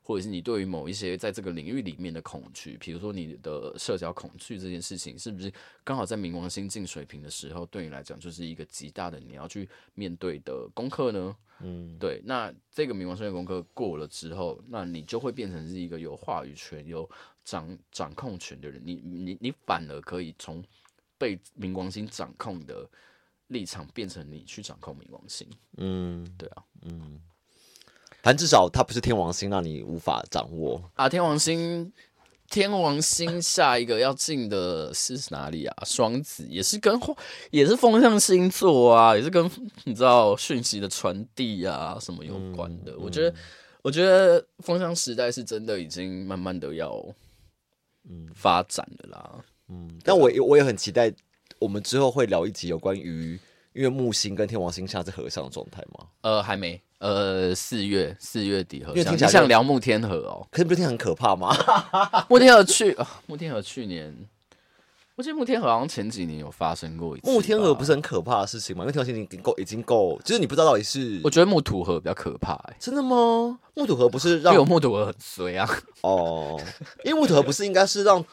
或者是你对于某一些在这个领域里面的恐惧，比如说你的社交恐惧这件事情，是不是刚好在冥王星进水平的时候，对你来讲就是一个极大的你要去面对的功课呢？嗯，对。那这个冥王星的功课过了之后，那你就会变成是一个有话语权、有掌掌控权的人，你你你反而可以从被冥王星掌控的立场变成你去掌控冥王星。嗯，对啊，嗯，
反正至少它不是天王星，让你无法掌握
啊。天王星，天王星下一个要进的是哪里啊？双子也是跟也是风象星座啊，也是跟你知道讯息的传递啊什么有关的。嗯，我觉得，我觉得风象时代是真的已经慢慢的要。嗯，发展的啦，
嗯，但我我也很期待，我们之后会聊一集有关于，因为木星跟天王星下是合相的状态吗？
呃，还没，呃，四月四月底合相，你想聊木天河哦？
可是不是很可怕吗？
木天河去，木天河去年。我记得木天河好像前几年有发生过一次。
木天河不是很可怕的事情吗？因为天王星已经够，已经够，就是你不知道到底是。
我觉得木土河比较可怕、欸，
真的吗？木土河不是让
有木土河很衰啊。
哦，因为木土河不是应该是让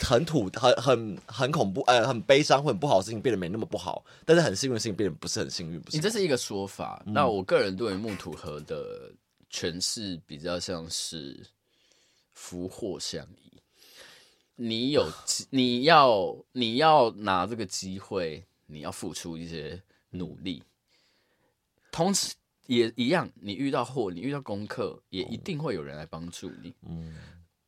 很土、很很很恐怖、呃，很悲伤或很不好的事情变得没那么不好，但是很幸运的事情变得不是很幸运，不是？
你这是一个说法。嗯、那我个人对于木土合的诠释比较像是福祸相依。你有，你要，你要拿这个机会，你要付出一些努力，同时也一样，你遇到祸，你遇到功课，也一定会有人来帮助你。嗯，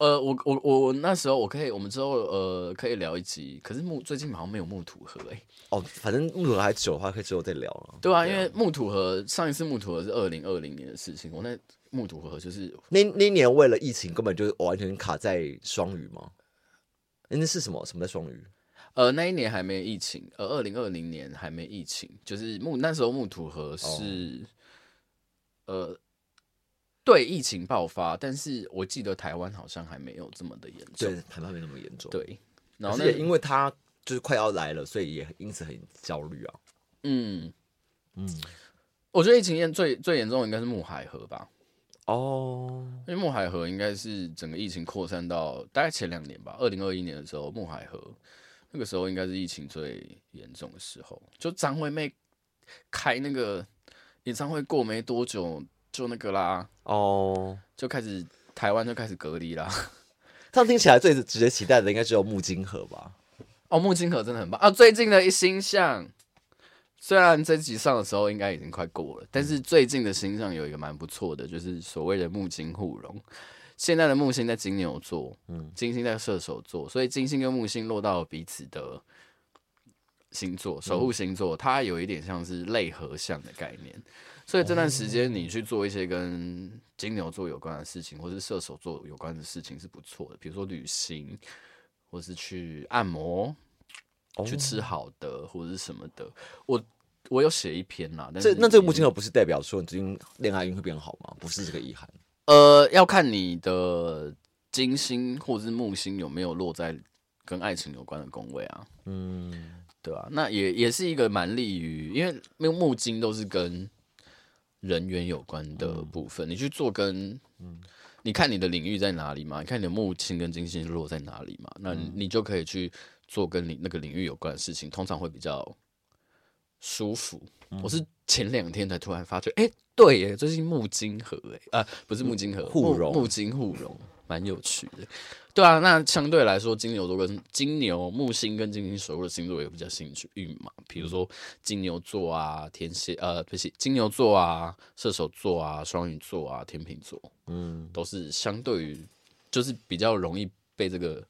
呃，我我我那时候我可以，我们之后呃可以聊一集，可是木最近好像没有木土河哎、欸。
哦，反正木土合还久的话，可以之后再聊了。
对啊，因为木土河上一次木土河是二零二零年的事情，我那木土河就是
那那年为了疫情，根本就完全卡在双鱼嘛。那是什么？什么在双鱼？
呃，那一年还没疫情，呃，二零二零年还没疫情，就是木那时候木土河是，哦、呃，对疫情爆发，但是我记得台湾好像还没有这么的严重，
对，台湾没那么严重，
对。
然后也因为他就是快要来了，所以也因此很焦虑啊。
嗯嗯，我觉得疫情严最最严重的应该是木海河吧。
哦，
因为木海河应该是整个疫情扩散到大概前两年吧，二零二一年的时候，木海河那个时候应该是疫情最严重的时候。就张惠妹开那个演唱会过没多久，就那个啦，哦，就开始台湾就开始隔离啦。
这样听起来最值得期待的应该只有木金合吧？
哦，木金合真的很棒啊！最近的一星象。虽然这集上的时候应该已经快过了，但是最近的星象有一个蛮不错的，就是所谓的木金互融。现在的木星在金牛座，嗯，金星在射手座，所以金星跟木星落到了彼此的星座，守护星座，它有一点像是类合相的概念。所以这段时间你去做一些跟金牛座有关的事情，或是射手座有关的事情是不错的，比如说旅行，或是去按摩。去吃好的或者是什么的，我我有写一篇啦。但是
这那这个木星合不是代表说你最近恋爱运会变好吗？不是这个意涵。
呃，要看你的金星或者是木星有没有落在跟爱情有关的宫位啊。嗯，对啊，那也也是一个蛮利于，因为木木金都是跟人员有关的部分。嗯、你去做跟嗯，你看你的领域在哪里嘛？你看你的木星跟金星落在哪里嘛？那你就可以去。做跟你那个领域有关的事情，通常会比较舒服。嗯、我是前两天才突然发觉，哎、欸，对耶，最近木金合，哎，啊，不是木金合，
互融，
木金互融，蛮有趣的。对啊，那相对来说，金牛座跟金牛木星跟金星守护的星座也比较幸运嘛。比如说金牛座啊，天蝎，呃，不是金牛座啊，射手座啊，双鱼座啊，天秤座，嗯，都是相对于就是比较容易被这个。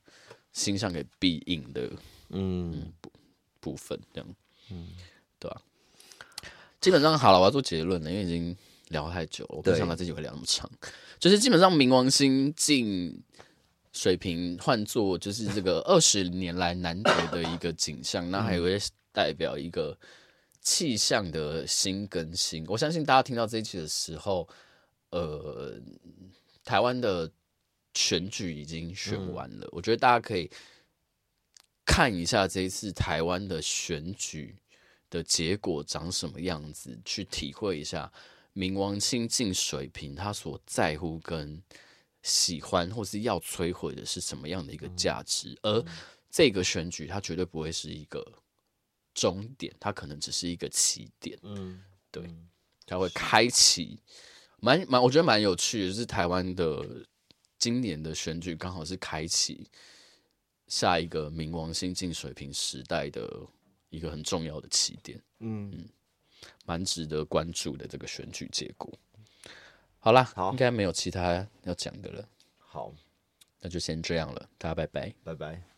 星象给必应的，嗯，部部分这样，嗯，对吧、啊？基本上好了，我要做结论了，因为已经聊太久了，我不想把自己会聊那么长。就是基本上冥王星进水平，换作就是这个二十年来难得的一个景象，那还有代表一个气象的新更新，我相信大家听到这一期的时候，呃，台湾的选举已经选完了。嗯、我觉得大家可以看一下这一次台湾的选举的结果长什么样子，去体会一下冥王星进水瓶他所在乎跟喜欢或是要摧毁的是什么样的一个价值，嗯、而这个选举它绝对不会是一个。终点，它可能只是一个起点。嗯，对，它会开启，蛮蛮，我觉得蛮有趣的，就是台湾的今年的选举刚好是开启下一个冥王星进水平时代的一个很重要的起点。嗯嗯，蛮值得关注的这个选举结果。好啦，好，应该没有其他要讲的了。
好，
那就先这样了，大家拜拜，
拜拜。